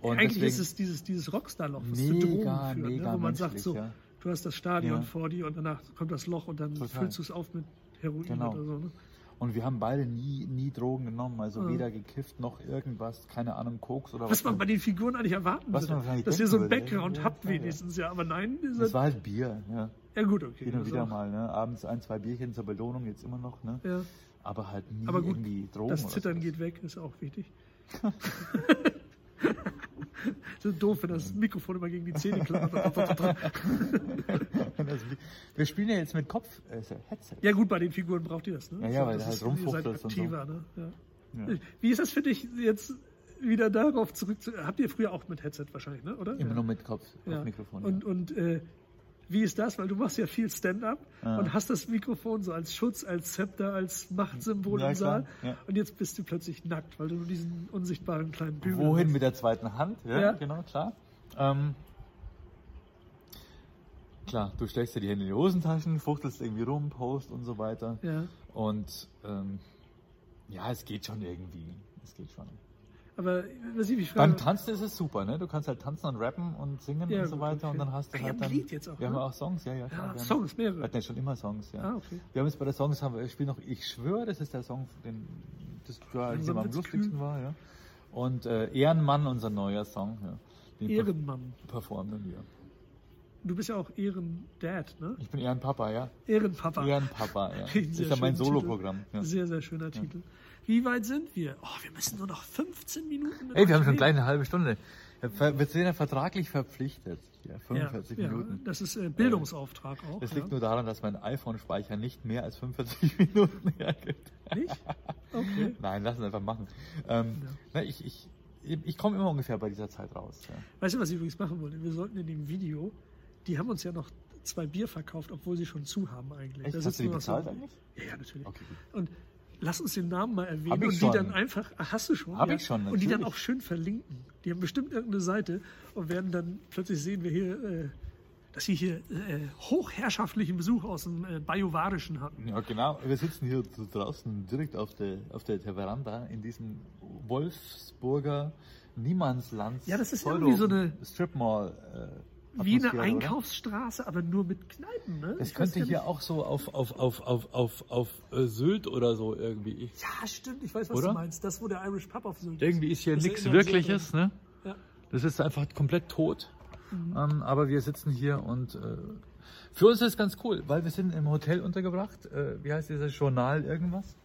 Und Eigentlich deswegen, ist es dieses, dieses Rockstar-Loch, was mega, zu Drogen führt, ne? wo man sagt so, ja. Du hast das Stadion ja. vor dir und danach kommt das Loch und dann Total. füllst du es auf mit Heroin genau. oder so. Ne? Und wir haben beide nie, nie Drogen genommen, also mhm. weder gekifft noch irgendwas, keine Ahnung, Koks oder was. Was man bei den Figuren eigentlich erwarten was würde. Dass ihr so einen Background ja, habt wenigstens, ja. Aber nein, das war halt Bier, ja. Ja gut, okay. Hin und wieder mal, ne? Abends ein, zwei Bierchen zur Belohnung, jetzt immer noch, ne? Ja. Aber halt nie Aber gut, irgendwie Drogen. Das Zittern geht weg, ist auch wichtig. so doof, wenn das Mikrofon immer gegen die Zähne klappert. wir spielen ja jetzt mit Kopf-Headset. Äh, ja gut, bei den Figuren braucht ihr das, ne? Ja, ja, so, weil das halt rumfuchtelt und aktiver, so. ne? Ja. Ja. Wie ist das für dich jetzt wieder darauf zurück zu, habt ihr früher auch mit Headset wahrscheinlich, ne? oder? Immer ja. nur mit Kopf, ja. Mikrofon. Und, und äh, wie ist das? Weil du machst ja viel Stand-up ja. und hast das Mikrofon so als Schutz, als Zepter, als Machtsymbol ja, im Saal. Ja. Und jetzt bist du plötzlich nackt, weil du nur diesen unsichtbaren kleinen Bügel Wohin hast. mit der zweiten Hand? Ja, genau, klar. Ähm, klar, du steckst dir die Hände in die Hosentaschen, fuchtelst irgendwie rum, post und so weiter. Ja. Und ähm, ja, es geht schon irgendwie. Es geht schon. Aber was ich mich frage. Beim Tanzen ist es super, ne? Du kannst halt tanzen und rappen und singen ja, und so weiter okay. und dann hast du ah, halt dann. Lied jetzt auch, wir ne? haben auch Songs, ja, ja. Klar, ja Songs, mehrere. Wir hatten ja schon immer Songs, ja. Ah, okay. Wir haben jetzt bei der Songs haben wir, ich spiele noch, ich schwöre, das ist der Song, den das ja, als am lustigsten war, ja. Und äh, Ehrenmann, unser neuer Song, ja. Den Ehrenmann. Performen wir. Du bist ja auch Ehrendad, ne? Ich bin Ehrenpapa, ja. Ehrenpapa. Ehrenpapa, ja. das ist ja mein Soloprogramm. Ja. Sehr, sehr schöner ja. Wie weit sind wir? Oh, wir müssen nur noch 15 Minuten. Ey, wir haben schon gleich eine halbe Stunde. Wir sind ja vertraglich verpflichtet. Ja, 45 ja, Minuten. Ja, das ist äh, Bildungsauftrag auch. Das liegt nur daran, dass mein iPhone-Speicher nicht mehr als 45 Minuten hergibt. Nicht? Okay. Nein, lass uns einfach machen. Ähm, na, ich ich, ich komme immer ungefähr bei dieser Zeit raus. Weißt du, was ich übrigens machen wollte? Wir sollten in dem Video, die haben uns ja noch zwei Bier verkauft, obwohl sie schon zu haben eigentlich. Echt? Da Hast sitzen du die noch so- bezahlt eigentlich? Ja, ja, natürlich. Okay, gut. Und lass uns den Namen mal erwähnen Hab ich und die schon. dann einfach, ach, hast du schon? Hab ja? ich schon, Und die dann natürlich. auch schön verlinken. Die haben bestimmt irgendeine Seite und werden dann plötzlich sehen wir hier, äh, dass sie hier äh, hochherrschaftlichen Besuch aus dem äh, Bajuwarischen hatten. Ja, genau. Wir sitzen hier draußen direkt auf der, auf der Veranda in diesem Wolfsburger Niemandsland. Ja, das ist irgendwie so eine- Strip Mall. Äh, Wie eine Atmosphäre, oder? Einkaufsstraße, aber nur mit Kneipen. Ne? Das Ich könnte gar hier nicht- auch so auf, auf, auf, auf, auf, auf äh, Sylt oder so irgendwie. Ich, Ja, stimmt, ich weiß, was Oder? du meinst. Das, wo der Irish Pub auf Sylt ist. irgendwie ist hier nichts Wirkliches, ne? Ja. Das ist einfach komplett tot. Mhm. Ähm, aber wir sitzen hier und äh, für uns ist es ganz cool, weil wir sind im Hotel untergebracht. Äh, wie heißt dieses Journal irgendwas?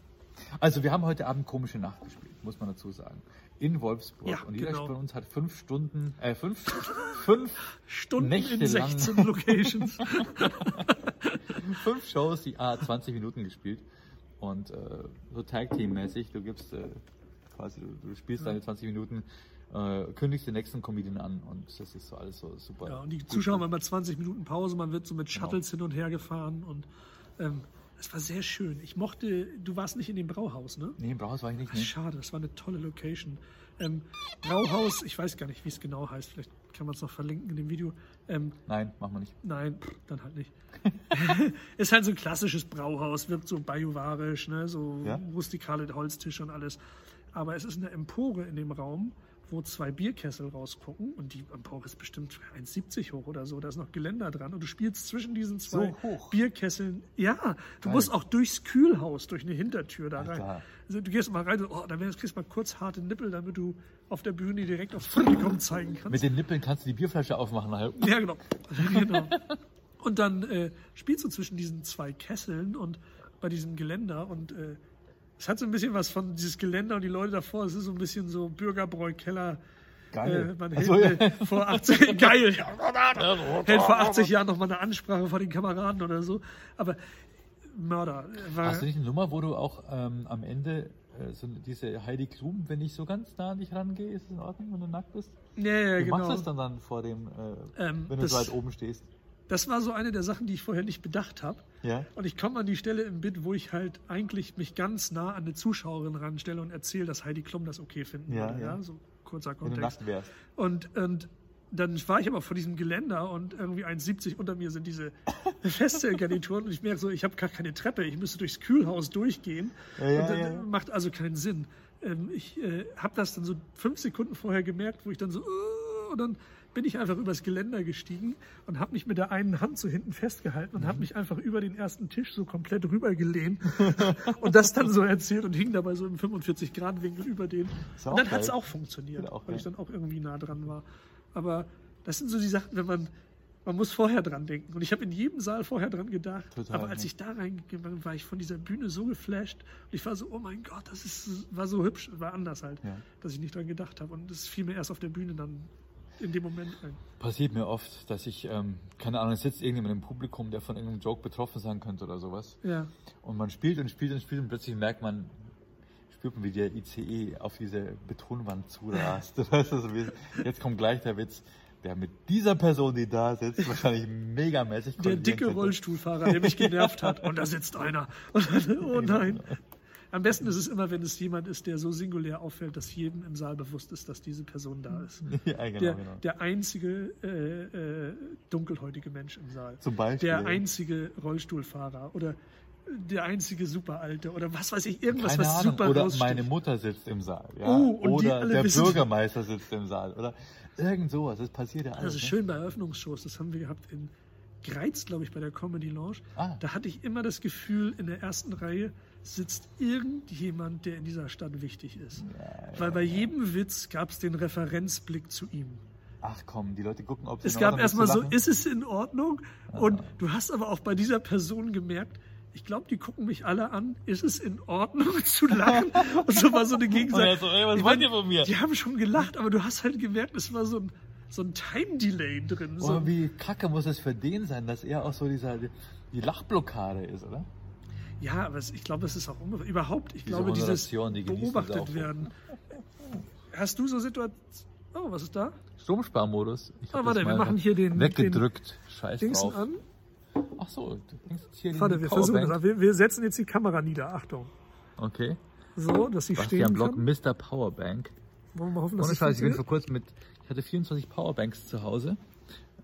Also wir haben heute Abend komische Nacht gespielt, muss man dazu sagen. In Wolfsburg. Ja, und jeder genau. von uns hat fünf Stunden, äh, fünf, fünf, Stunden Nächte in lang. 16 Locations. fünf Shows, die ah, 20 Minuten gespielt. Und äh, so Tag-Team-mäßig, du gibst äh, quasi, du, du spielst deine 20 Minuten, äh, kündigst den nächsten Comedian an und das ist so alles so super. Ja, und die. Zuschauer haben immer 20 Minuten Pause, man wird so mit Shuttles hin und her gefahren und ähm, es war sehr schön. Ich mochte, du warst nicht in dem Brauhaus, ne? Nee, im Brauhaus war ich nicht. Ach, schade, das war eine tolle Location. Ähm, Brauhaus, ich weiß gar nicht, wie es genau heißt, vielleicht kann man es noch verlinken in dem Video. Ähm, Nein, machen wir nicht. Nein, pff, dann halt nicht. ist halt so ein klassisches Brauhaus, wirkt so bajuwarisch, ne? so Ja. rustikale Holztische und alles. Aber es ist eine Empore in dem Raum, wo zwei Bierkessel rausgucken und die Empore ist bestimmt 1,70 hoch oder so. Da ist noch Geländer dran und du spielst zwischen diesen zwei So? Bierkesseln. Ja, du Geil. musst auch durchs Kühlhaus, durch eine Hintertür da rein. Alter. Also, du gehst mal rein und oh, dann kriegst du mal kurz harte Nippel, damit du auf der Bühne direkt aufs Publikum zeigen kannst. Mit den Nippeln kannst du die Bierflasche aufmachen. nachher. Ja, genau. genau. Und dann äh, spielst du zwischen diesen zwei Kesseln und bei diesem Geländer und äh, es hat so ein bisschen was von dieses Geländer und die Leute davor. Es ist so ein bisschen so Bürgerbräu-Keller. Geil. Äh, man hält so, ja. vor 80 geil, hält vor 80 Jahren noch mal eine Ansprache vor den Kameraden oder so. Aber Mörder. äh, War, Hast du nicht eine Nummer, wo du auch ähm, am Ende äh, so diese Heidi Klum, wenn ich so ganz nah an dich rangehe, ist es in Ordnung, wenn du nackt bist? ja, ja, Wie genau. machst du das dann, dann vor dem, äh, Ähm, wenn du so weit oben stehst? Das war so eine der Sachen, die ich vorher nicht bedacht habe. Ja. Und ich komme an die Stelle im Bit, wo ich halt eigentlich mich ganz nah an eine Zuschauerin ranstelle und erzähle, dass Heidi Klum das okay finden Ja, würde. ja. Ja, so kurzer Wenn du Kontext. wärst. Und, und dann war ich aber vor diesem Geländer und irgendwie 1,70 unter mir sind diese Feststellgarnituren und ich merke so, ich habe gar keine Treppe, ich müsste durchs Kühlhaus durchgehen. Ja, ja, und dann ja. macht also keinen Sinn. Ähm, ich äh, habe das dann so fünf Sekunden vorher gemerkt, wo ich dann so, uh, und dann bin ich einfach übers Geländer gestiegen und habe mich mit der einen Hand so hinten festgehalten und Mhm. habe mich einfach über den ersten Tisch so komplett rübergelehnt und das dann so erzählt und hing dabei so im 45-Grad-Winkel über den. Und dann hat es auch funktioniert, auch weil ich dann auch irgendwie nah dran war. Aber das sind so die Sachen, wenn man, man muss vorher dran denken. Und ich habe in jedem Saal vorher dran gedacht. Total, aber als ich da reingegangen bin, war ich von dieser Bühne so geflasht. Und ich war so, oh mein Gott, das ist, war so hübsch, war anders halt, Ja. dass ich nicht dran gedacht habe. Und das fiel mir erst auf der Bühne dann in dem Moment ein. Passiert mir oft, dass ich, ähm, keine Ahnung, es sitzt irgendjemand im Publikum, der von irgendeinem Joke betroffen sein könnte oder sowas. Ja. Und man spielt und spielt und spielt und plötzlich merkt man, spürt man, wie der ICE auf diese Betonwand zurast. Jetzt kommt gleich der Witz, der mit dieser Person, die da sitzt, wahrscheinlich megamäßig Der dicke. Rollstuhlfahrer, der mich genervt hat. Und da sitzt einer. Oh nein. Am besten ist es immer, wenn es jemand ist, der so singulär auffällt, dass jedem im Saal bewusst ist, dass diese Person da ist. Ja, genau, Der, genau. der einzige äh, äh, dunkelhäutige Mensch im Saal. Zum Beispiel. Der einzige Rollstuhlfahrer oder der einzige Superalte oder was weiß ich, irgendwas, Keine was Ahnung. super Oder raussticht. meine Mutter sitzt im Saal. Ja? Oh, oder der Bürgermeister sitzt im Saal. Oder irgend sowas. Das passiert ja alles. Das ist ne? schön bei Eröffnungsshows. Das haben wir gehabt in Greiz, glaube ich, bei der Comedy Lounge. Ah. Da hatte ich immer das Gefühl, in der ersten Reihe sitzt irgendjemand, der in dieser Stadt wichtig ist. Weil bei jedem Witz gab es den Referenzblick zu ihm. Ach komm, die Leute gucken, ob sie Es gab erstmal so, ist es in Ordnung? Und du hast aber auch bei dieser Person gemerkt, ich glaube, die gucken mich alle an. Ist es in Ordnung zu lachen? Und so war so eine Gegenseite. so, was Ich wollt ihr von mir? Die haben schon gelacht, aber du hast halt gemerkt, es war so ein, so ein Time-Delay drin. So, Oh, wie kacke muss es für den sein, dass er auch so dieser, die Lachblockade ist, oder? Ja, aber ich glaube, es ist auch überhaupt, ich Diese glaube, dieses die beobachtet werden. Hast du so Situationen? Oh, was ist da? Stromsparmodus. Ich Ah, warte, wir machen hier den- Weggedrückt. Scheiß Dingsen drauf. an. Ach so, hier Warte, wir versuchen Powerbank. das. Wir, wir setzen jetzt die Kamera nieder. Achtung. Okay. So, dass sie stehen Block, kann. Mr. Powerbank. Wollen wir hoffen, dass Ohne Scheiß, ich bin vor kurzem mit, ich hatte 24 Powerbanks zu Hause,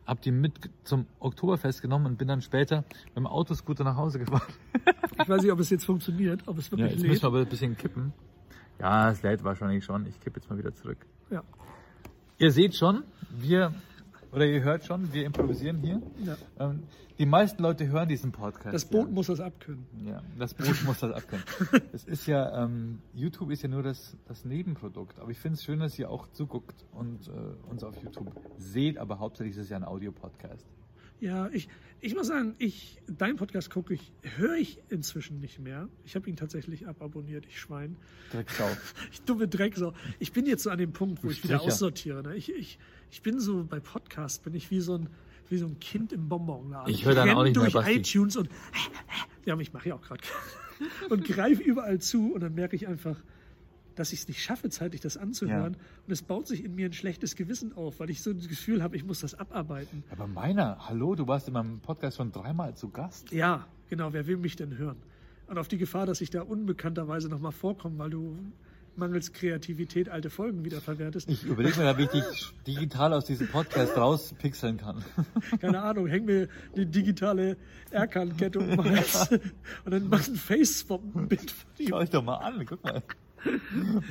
hab die mit zum Oktoberfest genommen und bin dann später mit dem Autoscooter nach Hause gefahren. Ich weiß nicht, ob es jetzt funktioniert, ob es Ja, wirklich jetzt müssen lädt. wir aber ein bisschen kippen. Ja, es lädt wahrscheinlich schon. Ich kippe jetzt mal wieder zurück. Ja. Ihr seht schon, wir, oder ihr hört schon, wir improvisieren hier. Ja. Ähm, die meisten Leute hören diesen Podcast. Das Boot ja. muss das abkönnen. Ja, das Boot muss das abkennen. Es ist ja, ähm, YouTube ist ja nur das, das Nebenprodukt. Aber ich finde es schön, dass ihr auch zuguckt und äh, uns auf YouTube seht. Aber hauptsächlich ist es ja ein Audio-Podcast. Ja, ich, ich muss sagen, ich, dein Podcast gucke ich, höre ich inzwischen nicht mehr. Ich habe ihn tatsächlich ababonniert, ich Schwein. Drecksau. Ich dumme Drecksau. Ich bin jetzt so an dem Punkt, wo ich wieder aussortiere. Ne? Ich, ich, ich bin so bei Podcasts, bin ich wie so ein, wie so ein Kind im Bonbonladen. Ich höre dann auch nicht mehr, durch Basti. iTunes und ja, aber ich mache ja auch gerade und greife überall zu und dann merke ich einfach, dass ich es nicht schaffe, zeitlich das anzuhören. Und es baut sich in mir ein schlechtes Gewissen auf, weil ich so das Gefühl habe, ich muss das abarbeiten. Aber meiner, hallo, du warst in meinem Podcast schon dreimal zu Gast. Ja, genau, wer will mich denn hören? Und auf die Gefahr, dass ich da unbekannterweise nochmal vorkomme, weil du mangels Kreativität alte Folgen wiederverwertest. Ich überlege mir, wie ich dich digital aus diesem Podcast rauspixeln kann. Keine Ahnung, häng mir eine digitale Erkan-Kette um Hals und dann mach ein Face-Swap-Bild von ihm. Schau dich doch mal an, guck mal.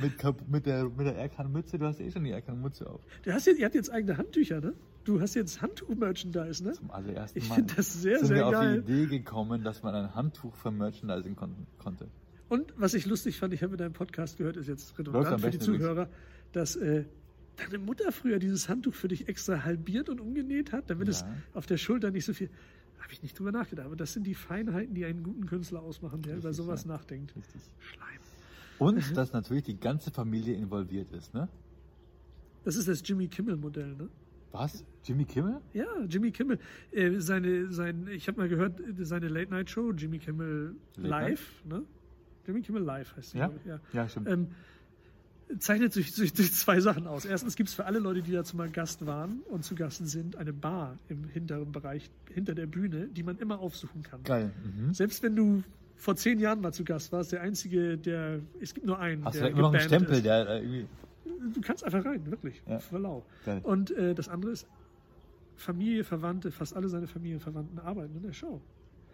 Mit, Kap- mit der, mit der Erkan-Mütze, du hast eh schon die Erkan-Mütze auf. Du hast jetzt, ihr habt jetzt eigene Handtücher, ne? Du hast jetzt Handtuch-Merchandise, ne? Zum allerersten Ich Mal finde das sehr, sind sehr wir auf geil. die Idee gekommen, dass man ein Handtuch für Merchandising kon konnte. Und was ich lustig fand, ich habe in deinem Podcast gehört, ist jetzt redundant für die. Zuhörer, dass äh, deine Mutter früher dieses Handtuch für dich extra halbiert und umgenäht hat, damit es Ja. auf der Schulter nicht so viel. Habe ich nicht drüber nachgedacht, aber das sind die Feinheiten, die einen guten Künstler ausmachen, der über Richtig, sowas ja. nachdenkt. Richtig. Schleim. Und Mhm. dass natürlich die ganze Familie involviert ist, ne? Das ist das Jimmy Kimmel-Modell, ne? Was? Jimmy Kimmel? Ja, Jimmy Kimmel. Äh, seine, sein, ich habe mal gehört, seine Late-Night-Show, Jimmy Kimmel Late Live, ne? Jimmy Kimmel Live heißt sie, Ja? ich, ja. Ja, stimmt. Ähm, zeichnet sich durch, durch zwei Sachen aus. Erstens gibt es für alle Leute, die dazu mal Gast waren und zu Gasten sind, eine Bar im hinteren Bereich, hinter der Bühne, die man immer aufsuchen kann. Geil. Mhm. Selbst wenn du vor zehn Jahren mal zu Gast warst, der einzige, der, es gibt nur einen, Hast du der da immer noch einen Stempel, ist. der äh, irgendwie. Du kannst einfach rein, wirklich. Ja. Und äh, das andere ist, Familie, Verwandte, fast alle seine Familienverwandten arbeiten in der Show.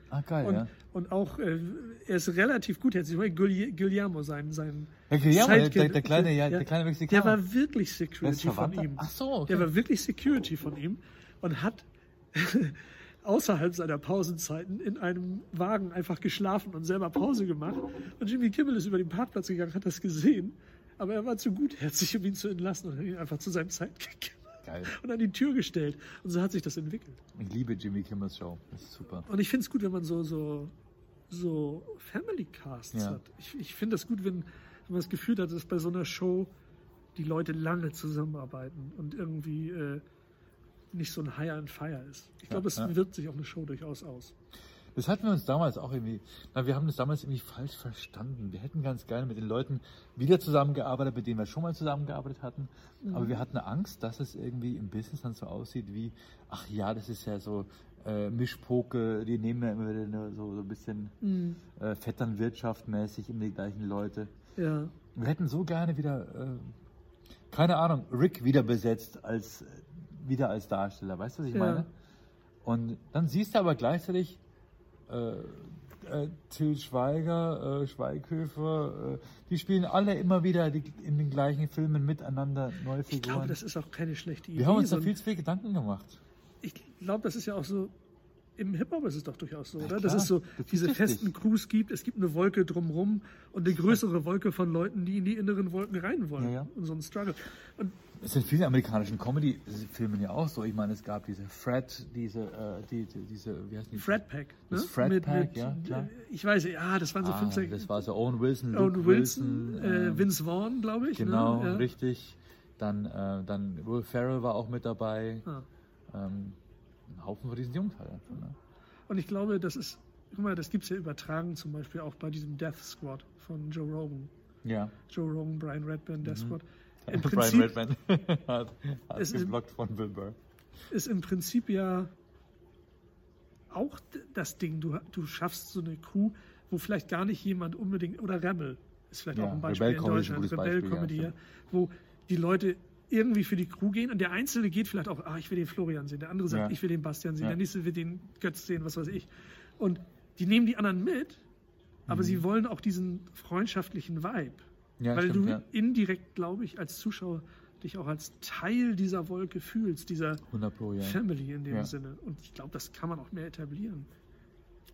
Ah, geil, Und, ja. und auch, äh, er ist relativ gut herzlich. Guillermo, sein, sein Ja, Guillermo, der, Sidekick, der, kleine, ja, der kleine der Mexikaner. war wirklich Der Security von ihm. Ach so, okay. Der war wirklich Security von ihm und hat außerhalb seiner Pausenzeiten in einem Wagen einfach geschlafen und selber Pause gemacht. Und Jimmy Kimmel ist über den Parkplatz gegangen, hat das gesehen, aber er war zu gutherzig, um ihn zu entlassen und hat ihn einfach zu seinem Geil. und an die Tür gestellt. Und so hat sich das entwickelt. Ich liebe Jimmy Kimmels Show. Das ist super. Und ich finde es gut, wenn man so, so, so Family Casts Ja. hat. Ich, ich finde das gut, wenn, wenn man das Gefühl hat, dass bei so einer Show die Leute lange zusammenarbeiten und irgendwie äh, nicht so ein Hire and Fire ist. Ich glaube, es wirkt sich auf eine Show durchaus aus. Das hatten wir uns damals auch irgendwie, na, wir haben das damals irgendwie falsch verstanden. Wir hätten ganz gerne mit den Leuten wieder zusammengearbeitet, mit denen wir schon mal zusammengearbeitet hatten. Aber wir hatten Angst, dass es irgendwie im Business dann so aussieht wie, ach ja, das ist ja so äh, Mischpoke, die nehmen ja immer wieder so, so ein bisschen äh, Vetternwirtschaft mäßig immer die gleichen Leute. Ja. Wir hätten so gerne wieder, äh, keine Ahnung, Rick wieder besetzt als wieder als Darsteller. Weißt du, was ich Ja. meine? Und dann siehst du aber gleichzeitig äh, äh, Till Schweiger, äh, Schweighöfer, äh, die spielen alle immer wieder die, in den gleichen Filmen miteinander neue Ich glaube, Figuren. das ist auch keine schlechte Idee. Wir haben uns da viel zu viel Gedanken gemacht. ich glaube, das ist ja auch so. Im Hip-Hop ist es doch durchaus so, oder? klar, Dass es so das diese festen Crews gibt. Es gibt eine Wolke drumrum und eine größere Wolke von Leuten, die in die inneren Wolken rein wollen. Ja, ja. Und so ein Struggle. Und Es sind viele amerikanischen Comedy-Filmen ja auch so. Ich meine, es gab diese Fred, diese, äh, die, die, diese, wie heißt die? Fred Pack. Ne? Das Fred Pack, ja, klar. Ich weiß, ja, das waren so Ah, fünf, sechs. das war so Owen Wilson, Owen Luke Wilson, Wilson, äh, ähm, Vince Vaughn, glaube ich. Genau, ne? ja. richtig. Dann, äh, dann Will Ferrell war auch mit dabei. Ah. Ähm, ein Haufen von diesen Jungs halt einfach. Ne? Und ich glaube, das ist, guck mal, das gibt es ja übertragen, zum Beispiel auch bei diesem Death Squad von Joe Rogan. Ja. Joe Rogan, Brian Redburn, Death Squad. Im Mhm. Brian Redman hat, hat Es ist- geblockt von Bill Burr. ist im Prinzip ja auch das Ding, du, du schaffst so eine Crew, wo vielleicht gar nicht jemand unbedingt, oder Rebel ist vielleicht Ja, auch ein Beispiel Rebel in Deutschland, gutes Rebel Beispiel, ja, wo die Leute irgendwie für die Crew gehen und der Einzelne geht vielleicht auch, ah, ich will den Florian sehen, der andere sagt, Ja. ich will den Bastian sehen, Ja. der nächste will den Götz sehen, was weiß ich. Und die nehmen die anderen mit, aber Mhm. sie wollen auch diesen freundschaftlichen Vibe. Ja, weil stimmt, du indirekt, glaube ich, als Zuschauer dich auch als Teil dieser Wolke fühlst, dieser 100 Pro. Family in dem. Sinne. Und ich glaube, das kann man auch mehr etablieren.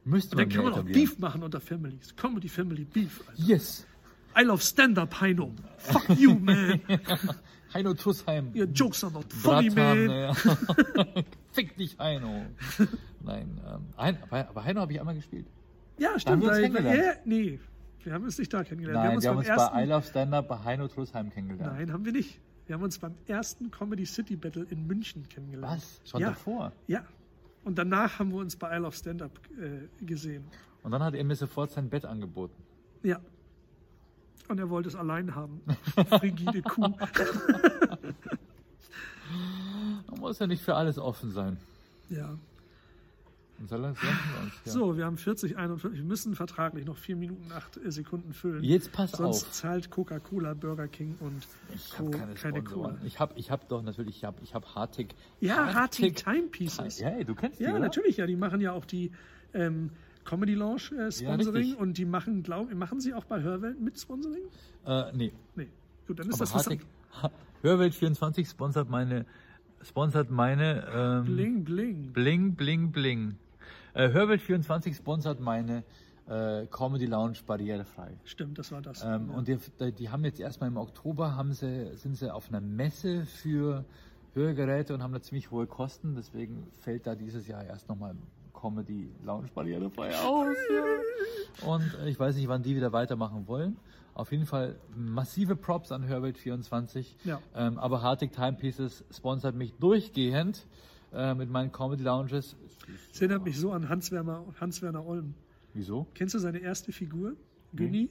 Müsste Und dann man kann man auch. Beef machen unter Families. Comedy Family Beef. Alter. Yes! I love Stand-Up, Heino. Fuck you, man. Heino Trussheim. Your jokes are not funny, Bratan, man. ja. Fick dich, Heino. Nein, ähm, aber, Heino habe ich einmal gespielt. Ja, haben stimmt. wir uns kennengelernt. ja, nee, wir haben uns nicht da kennengelernt. Nein, wir haben uns beim ersten, bei I Love Stand-Up bei Heino Trussheim kennengelernt. Nein, haben wir nicht. Wir haben uns beim ersten Comedy City Battle in München kennengelernt. Was? Schon ja. davor? Ja. Und danach haben wir uns bei I Love Stand-Up äh, gesehen. Und dann hat er mir sofort sein Bett angeboten. Ja. Und er wollte es allein haben. Frigide Kuh. Man muss ja nicht für alles offen sein. ja. Und so wir uns. Ja. So, wir haben 40, 41. Wir müssen vertraglich noch 4 Minuten 8 Sekunden füllen. Jetzt pass Sonst auf. zahlt Coca-Cola, Burger King und Ich Co. keine, keine. Cola. Ich habe ich hab doch natürlich, ich habe ich hab Hartig. Ja, Hartig Timepieces. Ja, ey, du kennst die, Ja, oder? natürlich, ja. Die machen ja auch die ähm, Comedy Lounge äh, Sponsoring richtig. und die machen, glaube machen sie auch bei Hörwelt mit Sponsoring? Äh, nee. Nee. Gut, dann ist Aber das was Ha- Hörwelt24 sponsert meine, sponsert meine ähm, Bling, bling. Bling, bling, bling. Äh, Hörwelt24 sponsert meine äh, Comedy Lounge barrierefrei. Stimmt, das war das. Ähm, ja. Und die, die haben jetzt erstmal im Oktober haben sie, sind sie auf einer Messe für Hörgeräte und haben da ziemlich hohe Kosten. Deswegen fällt da dieses Jahr erst nochmal Comedy Lounge barrierefrei aus. Ja. Und äh, ich weiß nicht, wann die wieder weitermachen wollen. Auf jeden Fall massive Props an Hörwelt24. Ja. Ähm, aber Hartig Timepieces sponsert mich durchgehend äh, mit meinen Comedy Lounges. Das erinnert mich so an Hans-Werner Hans -Werner Olm. Wieso? Kennst du seine erste Figur? Günni?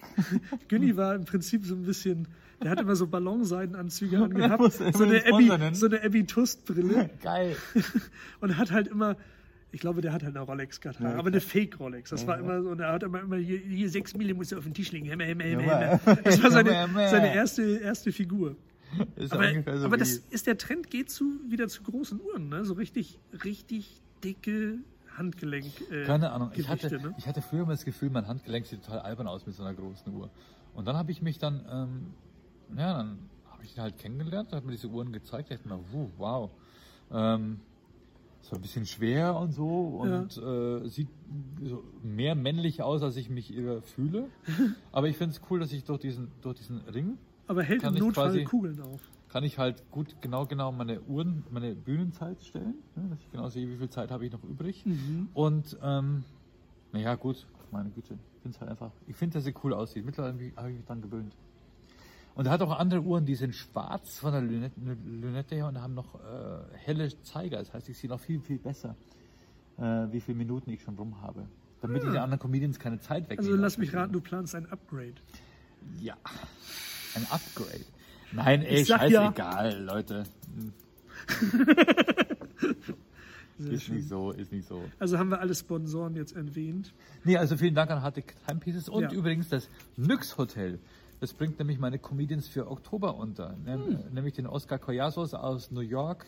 Günni war im Prinzip so ein bisschen, der hat immer so Ballonseidenanzüge angehabt, so eine Abby, so eine Abby Tust-Brille Geil. und hat halt immer, ich glaube, der hat halt eine Rolex gehabt, aber eine Fake-Rolex. Das war Mhm. immer so, und er hat immer, immer hier, hier sechs Mille muss er auf den Tisch legen. Hämmer, hämmer, hämmer, Hämmer. Das war seine, seine erste, erste Figur. Ist Aber, so aber das ist der Trend, geht zu, wieder zu großen Uhren, ne? So richtig, richtig dicke Handgelenk. Äh, Keine Ahnung. Ich hatte, ne? ich hatte früher immer das Gefühl, mein Handgelenk sieht total albern aus mit so einer großen Uhr. Und dann habe ich mich dann, ähm, ja, dann habe ich ihn halt kennengelernt, hat mir diese Uhren gezeigt. Ich dachte mir, wow. Ähm, ist ein bisschen schwer und so und äh, sieht so mehr männlich aus, als ich mich eher fühle. Aber ich finde es cool, dass ich durch diesen, durch diesen Ring aber hält kann im ich Notfall quasi- Kugeln auf. kann ich halt gut genau genau meine Uhren, meine Bühnenzeit stellen, ne, dass ich genau sehe, wie viel Zeit habe ich noch übrig. Und ähm, naja, gut, meine Güte, ich finde halt einfach, ich finde, dass sie cool aussieht. Mittlerweile habe ich- habe ich mich dran gewöhnt. Und er hat auch andere Uhren, die sind schwarz von der Lünette, her und haben noch äh, helle Zeiger. Das heißt, ich sehe noch viel, viel besser, äh, wie viele Minuten ich schon rum habe. Damit ich den anderen Comedians keine Zeit wegnehmen. Also lass mich raten, du planst ein Upgrade. Ja. Ein Upgrade. Nein, ey, Ich sag ja. scheißegal, Leute. Ist schön. nicht so, ist nicht so. Also haben wir alle Sponsoren jetzt erwähnt. Nee, also vielen Dank an Hartig Timepieces und Ja. übrigens das Nyx Hotel. Das bringt nämlich meine Comedians für Oktober unter. Nem- Nämlich den Oscar Collasos aus New York.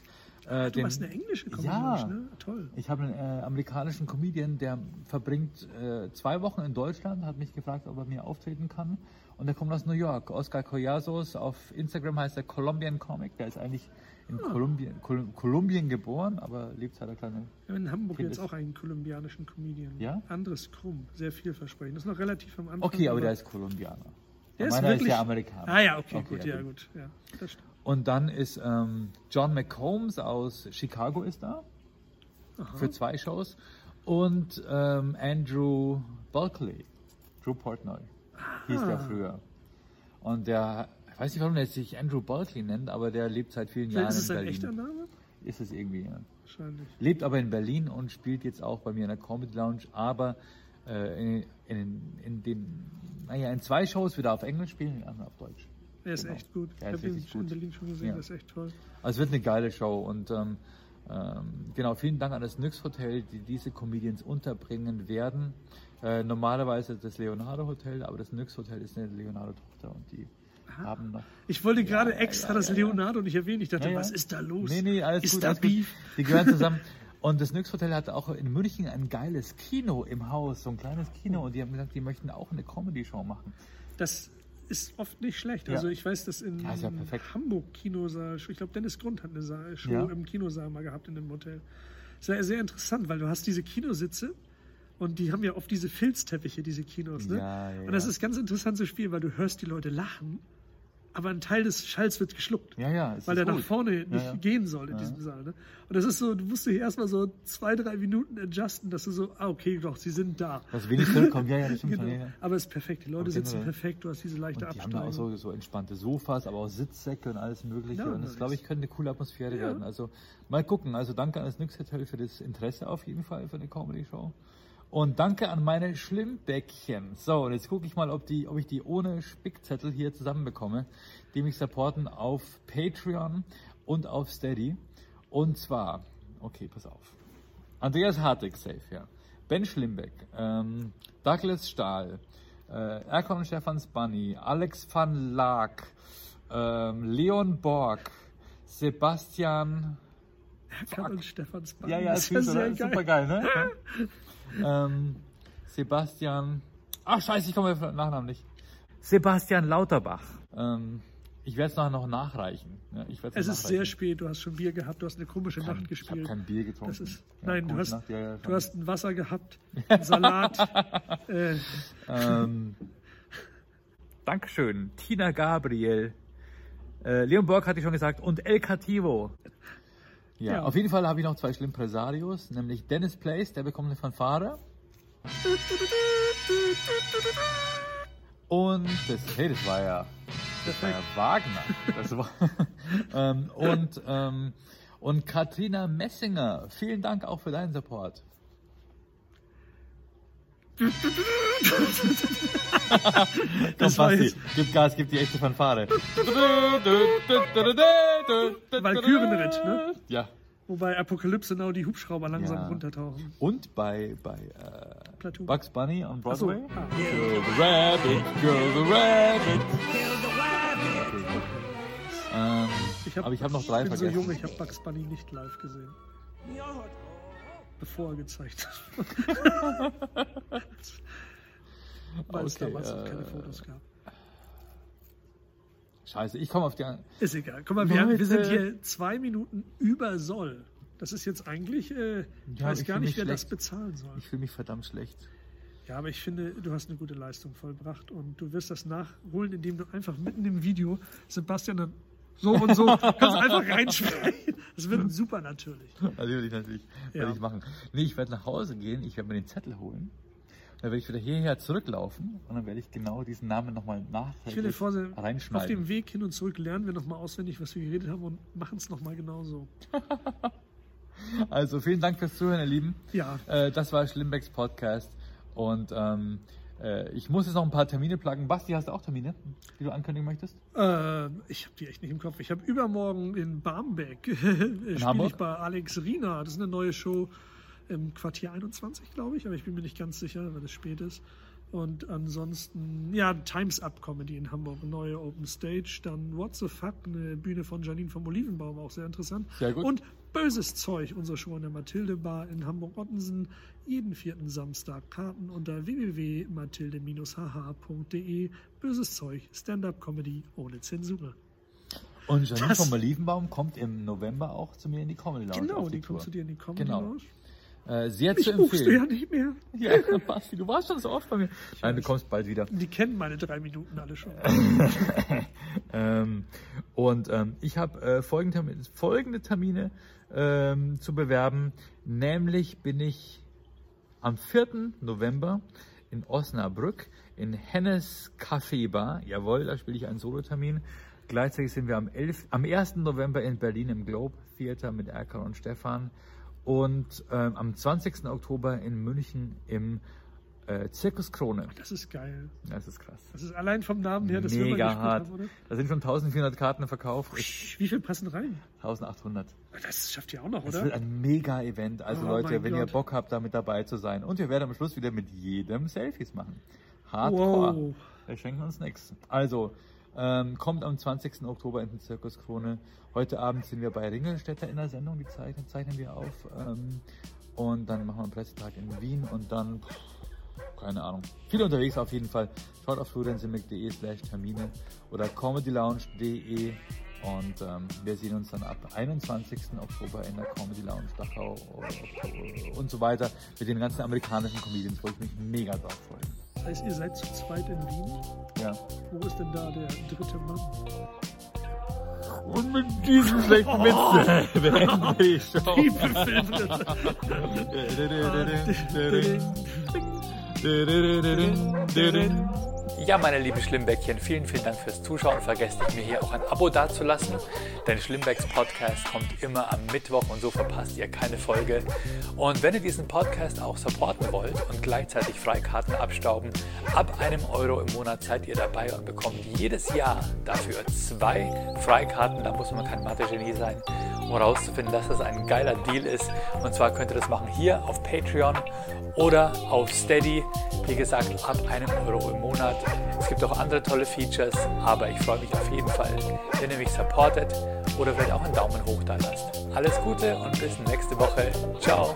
Äh, Du den, hast eine englische Comedy Ja. Ne? Toll. Ich habe einen äh, amerikanischen Comedian, der verbringt äh, zwei Wochen in Deutschland, hat mich gefragt, ob er mir auftreten kann. Und der kommt aus New York. Oscar Collasos, auf Instagram heißt er Colombian Comic. Der ist eigentlich in Ah. Kolumbien, Kol Kolumbien geboren, aber lebt seit der kleine. Wir haben in Hamburg Kind jetzt auch einen kolumbianischen Comedian. Ja? Andres Krumm, sehr vielversprechend. Das ist noch relativ am Anfang. Okay, aber der ist Kolumbianer. Ist Meiner wirklich, ist ja Amerikaner. Ah ja, okay, Okay, gut, ja, gut. Ja, das. Und dann ist ähm, John McCombs aus Chicago ist da für zwei Shows und ähm, Andrew Bulkley, Drew Portnoy hieß der früher. Und der, ich weiß nicht, warum der sich Andrew Bulkley nennt, aber der lebt seit vielen Jahren ist es in sein Berlin. echter Name? Ist es irgendwie, ja. Wahrscheinlich. Lebt aber in Berlin und spielt jetzt auch bei mir in der Comedy Lounge, aber in, in, in den, naja, in zwei Shows wieder auf Englisch spielen, den anderen auf Deutsch. Er ist Genau. echt gut. Der ich habe ihn in. Berlin schon gesehen, Ja. das ist echt toll. Also es wird eine geile Show und ähm, Ähm, genau, vielen Dank an das Nyx Hotel, die diese Comedians unterbringen werden. Äh, normalerweise das Leonardo Hotel, aber das Nyx Hotel ist eine Leonardo-Tochter und die haben noch. Ich wollte gerade extra das Leonardo nicht erwähnen. Ich dachte, Ja, ja. was ist da los? Nee, nee, alles ist gut. da alles gut. Beef? Die gehören zusammen. Und das Nyx Hotel hat auch in München ein geiles Kino im Haus, so ein kleines Kino. Und die haben gesagt, die möchten auch eine Comedy-Show machen. Das ist oft nicht schlecht. Ja. Also ich weiß, dass in Ja, ja. Hamburg Kinosaal, ich glaube Dennis Grund hat eine Saal, Show im Kinosaal mal gehabt in dem Hotel. Sehr, sehr interessant, weil du hast diese Kinositze und die haben ja oft diese Filzteppiche, diese Kinos. Ne? Und das ist ganz interessant zu spielen, weil du hörst die Leute lachen, aber ein Teil des Schalls wird geschluckt. Ja, ja. weil er nach vorne nicht ja. gehen soll in diesem Saal. Ne? Und das ist so, du musst dich erstmal so zwei, drei Minuten adjusten, dass du so, ah, okay, doch, sie sind da. Dass wenig zurückkommt. Ja, ja, das stimmt Genau. Aber es ist perfekt. Die Leute Aber sitzen perfekt, du hast diese leichte Und die haben auch so, so entspannte Sofas, aber auch Sitzsäcke und alles Mögliche. Und das, glaube ich, könnte eine coole Atmosphäre werden. Also mal gucken. Also danke an das Nyx Hotel für das Interesse auf jeden Fall für eine Comedy-Show. Und danke an meine Schlimmbäckchen. So, und jetzt gucke ich mal, ob, die, ob ich die ohne Spickzettel hier zusammenbekomme, die mich supporten auf Patreon und auf Steady. Und zwar, okay, pass auf. Andreas Hartig, safe, ja. Ben Schlimbeck, ähm, Douglas Stahl, äh, Erkon und Stefans Bunny, Alex van Laak, ähm, Leon Borg, Sebastian. Erkan und Stefans Band. Ja, ja, ist sehr geil. Super geil, ne? Ähm, Sebastian. Ach, scheiße, ich komme auf den Nachnamen nicht. Sebastian Lauterbach. Ähm, ich werde es nachher noch nachreichen. Ja, ich Es noch ist nachreichen. sehr spät, du hast schon Bier gehabt, du hast eine komische Nacht Ich habe gespielt. kein Bier getrunken. Das ist, Ja, nein, du hast, Nacht, ja, du hast ein Wasser gehabt, einen Salat. äh, Ähm, Dankeschön. Tina Gabriel. Äh, Leon Borg hatte ich schon gesagt. Und El Cativo. Ja, Ja. auf jeden Fall habe ich noch zwei Schlimmpresarios, nämlich Dennis Place, der bekommt eine Fanfare. Und das, hey, das war ja, das war ja Wagner. Das war, ähm, und, ähm, und Katrina Messinger, vielen Dank auch für deinen Support. Das Komm, war Basti, jetzt- gib Gas, gib die echte Fanfare. Walkürenritt, ne? Ja. wobei Apokalypse Now die Hubschrauber langsam Ja. runtertauchen. Und bei, bei äh, Platoon. Bugs Bunny on Ach so, Broadway. ah. Kill the rabbit, kill the rabbit. Ähm, Ich hab, aber ich habe noch drei bin so vergessen. jung, ich habe Bugs Bunny nicht live gesehen. Bevor er gezeigt hat. Weil es Okay, damals noch keine äh, Fotos gab. Scheiße, ich komme auf die. Ist egal. Guck mal, wir, Leute. wir sind hier zwei Minuten über Soll. Das ist jetzt eigentlich, äh, ich Ja, weiß ich gar nicht, wer das schlecht. bezahlen soll. Ich fühle mich verdammt schlecht. Ja, aber ich finde, du hast eine gute Leistung vollbracht und du wirst das nachholen, indem du einfach mitten im Video Sebastian dann so und so kannst einfach reinschreien. Das wird super natürlich. Natürlich, natürlich. Ja. Werde ich machen. Nee, ich werde nach Hause gehen, ich werde mir den Zettel holen. Dann werde ich wieder hierher zurücklaufen und dann werde ich genau diesen Namen nochmal nachträglich vor, auf reinschneiden. dem Weg hin und zurück lernen wir nochmal auswendig, was wir geredet haben und machen es nochmal genauso. Also vielen Dank fürs Zuhören, ihr Lieben. Ja, Äh, das war Schlimmbecks Podcast. Und ähm, äh, ich muss jetzt noch ein paar Termine pluggen. Basti, hast du auch Termine, die du ankündigen möchtest? äh, ich habe die echt nicht im Kopf. Ich habe übermorgen in Barmbek spiele ich bei Alex Rina. Das ist eine neue Show im Quartier 21, glaube ich, aber ich bin mir nicht ganz sicher, weil es spät ist. Und ansonsten, ja, Times Up Comedy in Hamburg, eine neue Open Stage. Dann What the Fuck, eine Bühne von Janine vom Olivenbaum, auch sehr interessant. Sehr gut. Und Böses Zeug, unsere Show in der Mathilde Bar in Hamburg-Ottensen. Jeden vierten Samstag Karten unter www.mathilde-hh.de. Böses Zeug, Stand-Up-Comedy ohne Zensur. Und Janine Das- vom Olivenbaum kommt im November auch zu mir in die Comedy Lounge. Genau, die Tour. kommt zu dir in die Comedy Genau. Lounge. Äh, sehr Ich zu buchst du ja empfehlen. nicht mehr. Ja, Basti, du warst schon so oft bei mir. Nein, du kommst bald wieder. Die kennen meine drei Minuten alle schon. Ähm, und ähm, ich habe äh, folgende, Termine- folgende Termine ähm, zu bewerben. Nämlich bin ich am 4. November in Osnabrück in Hennes Café Bar. Jawohl, da spiele ich einen Solotermin. Gleichzeitig sind wir am, 11, am 1. November in Berlin im Globe Theater mit Erkan und Stefan. Und ähm, am 20. Oktober in München im Äh, Zirkuskrone. Das ist geil. Das ist krass. Das ist allein vom Namen her, das Mega hart. haben, oder? Da sind schon 1400 Karten verkauft. Ich, Psch, Wie viel passen rein? 1800. Das schafft ihr auch noch, Es oder? wird ein Mega-Event. Also Oh Leute, wenn ihr Gott. Bock habt, da mit dabei zu sein. Und wir werden am Schluss wieder mit jedem Selfies machen. Hardcore. Wow. Wir schenken uns nichts. Also, ähm, kommt am 20. Oktober in den Zirkus Krone. Heute Abend sind wir bei Ringelstädter in der Sendung, die zeichnen, zeichnen wir auf. Ähm, und dann machen wir einen Pressetag in Wien und dann, pff, keine Ahnung, viel unterwegs auf jeden Fall. Schaut auf floriansimmick.de slash Termine oder comedylounge.de und ähm, wir sehen uns dann ab 21. Oktober in der Comedy Lounge Dachau und so weiter mit den ganzen amerikanischen Comedians, wo ich mich mega drauf freue. Das heißt, ihr seid zu zweit in Wien. Ja. Wo ist denn da der dritte Mann? Und mit diesem schlechten Witz beenden wir die Show. Wie befilmt Ja, meine lieben Schlimmbäckchen, vielen, vielen Dank fürs Zuschauen. Vergesst nicht, mir hier auch ein Abo dazulassen, denn Schlimmbecks Podcast kommt immer am Mittwoch und so verpasst ihr keine Folge. Und wenn ihr diesen Podcast auch supporten wollt und gleichzeitig Freikarten abstauben, ab einem Euro im Monat seid ihr dabei und bekommt jedes Jahr dafür zwei Freikarten. Da muss man kein Mathe-Genie sein, um herauszufinden, dass das ein geiler Deal ist. Und zwar könnt ihr das machen hier auf Patreon oder auf Steady. Wie gesagt, ab einem Euro im Monat. Es gibt auch andere tolle Features, aber ich freue mich auf jeden Fall, wenn ihr mich supportet oder vielleicht auch einen Daumen hoch da lasst. Alles Gute und bis nächste Woche. Ciao.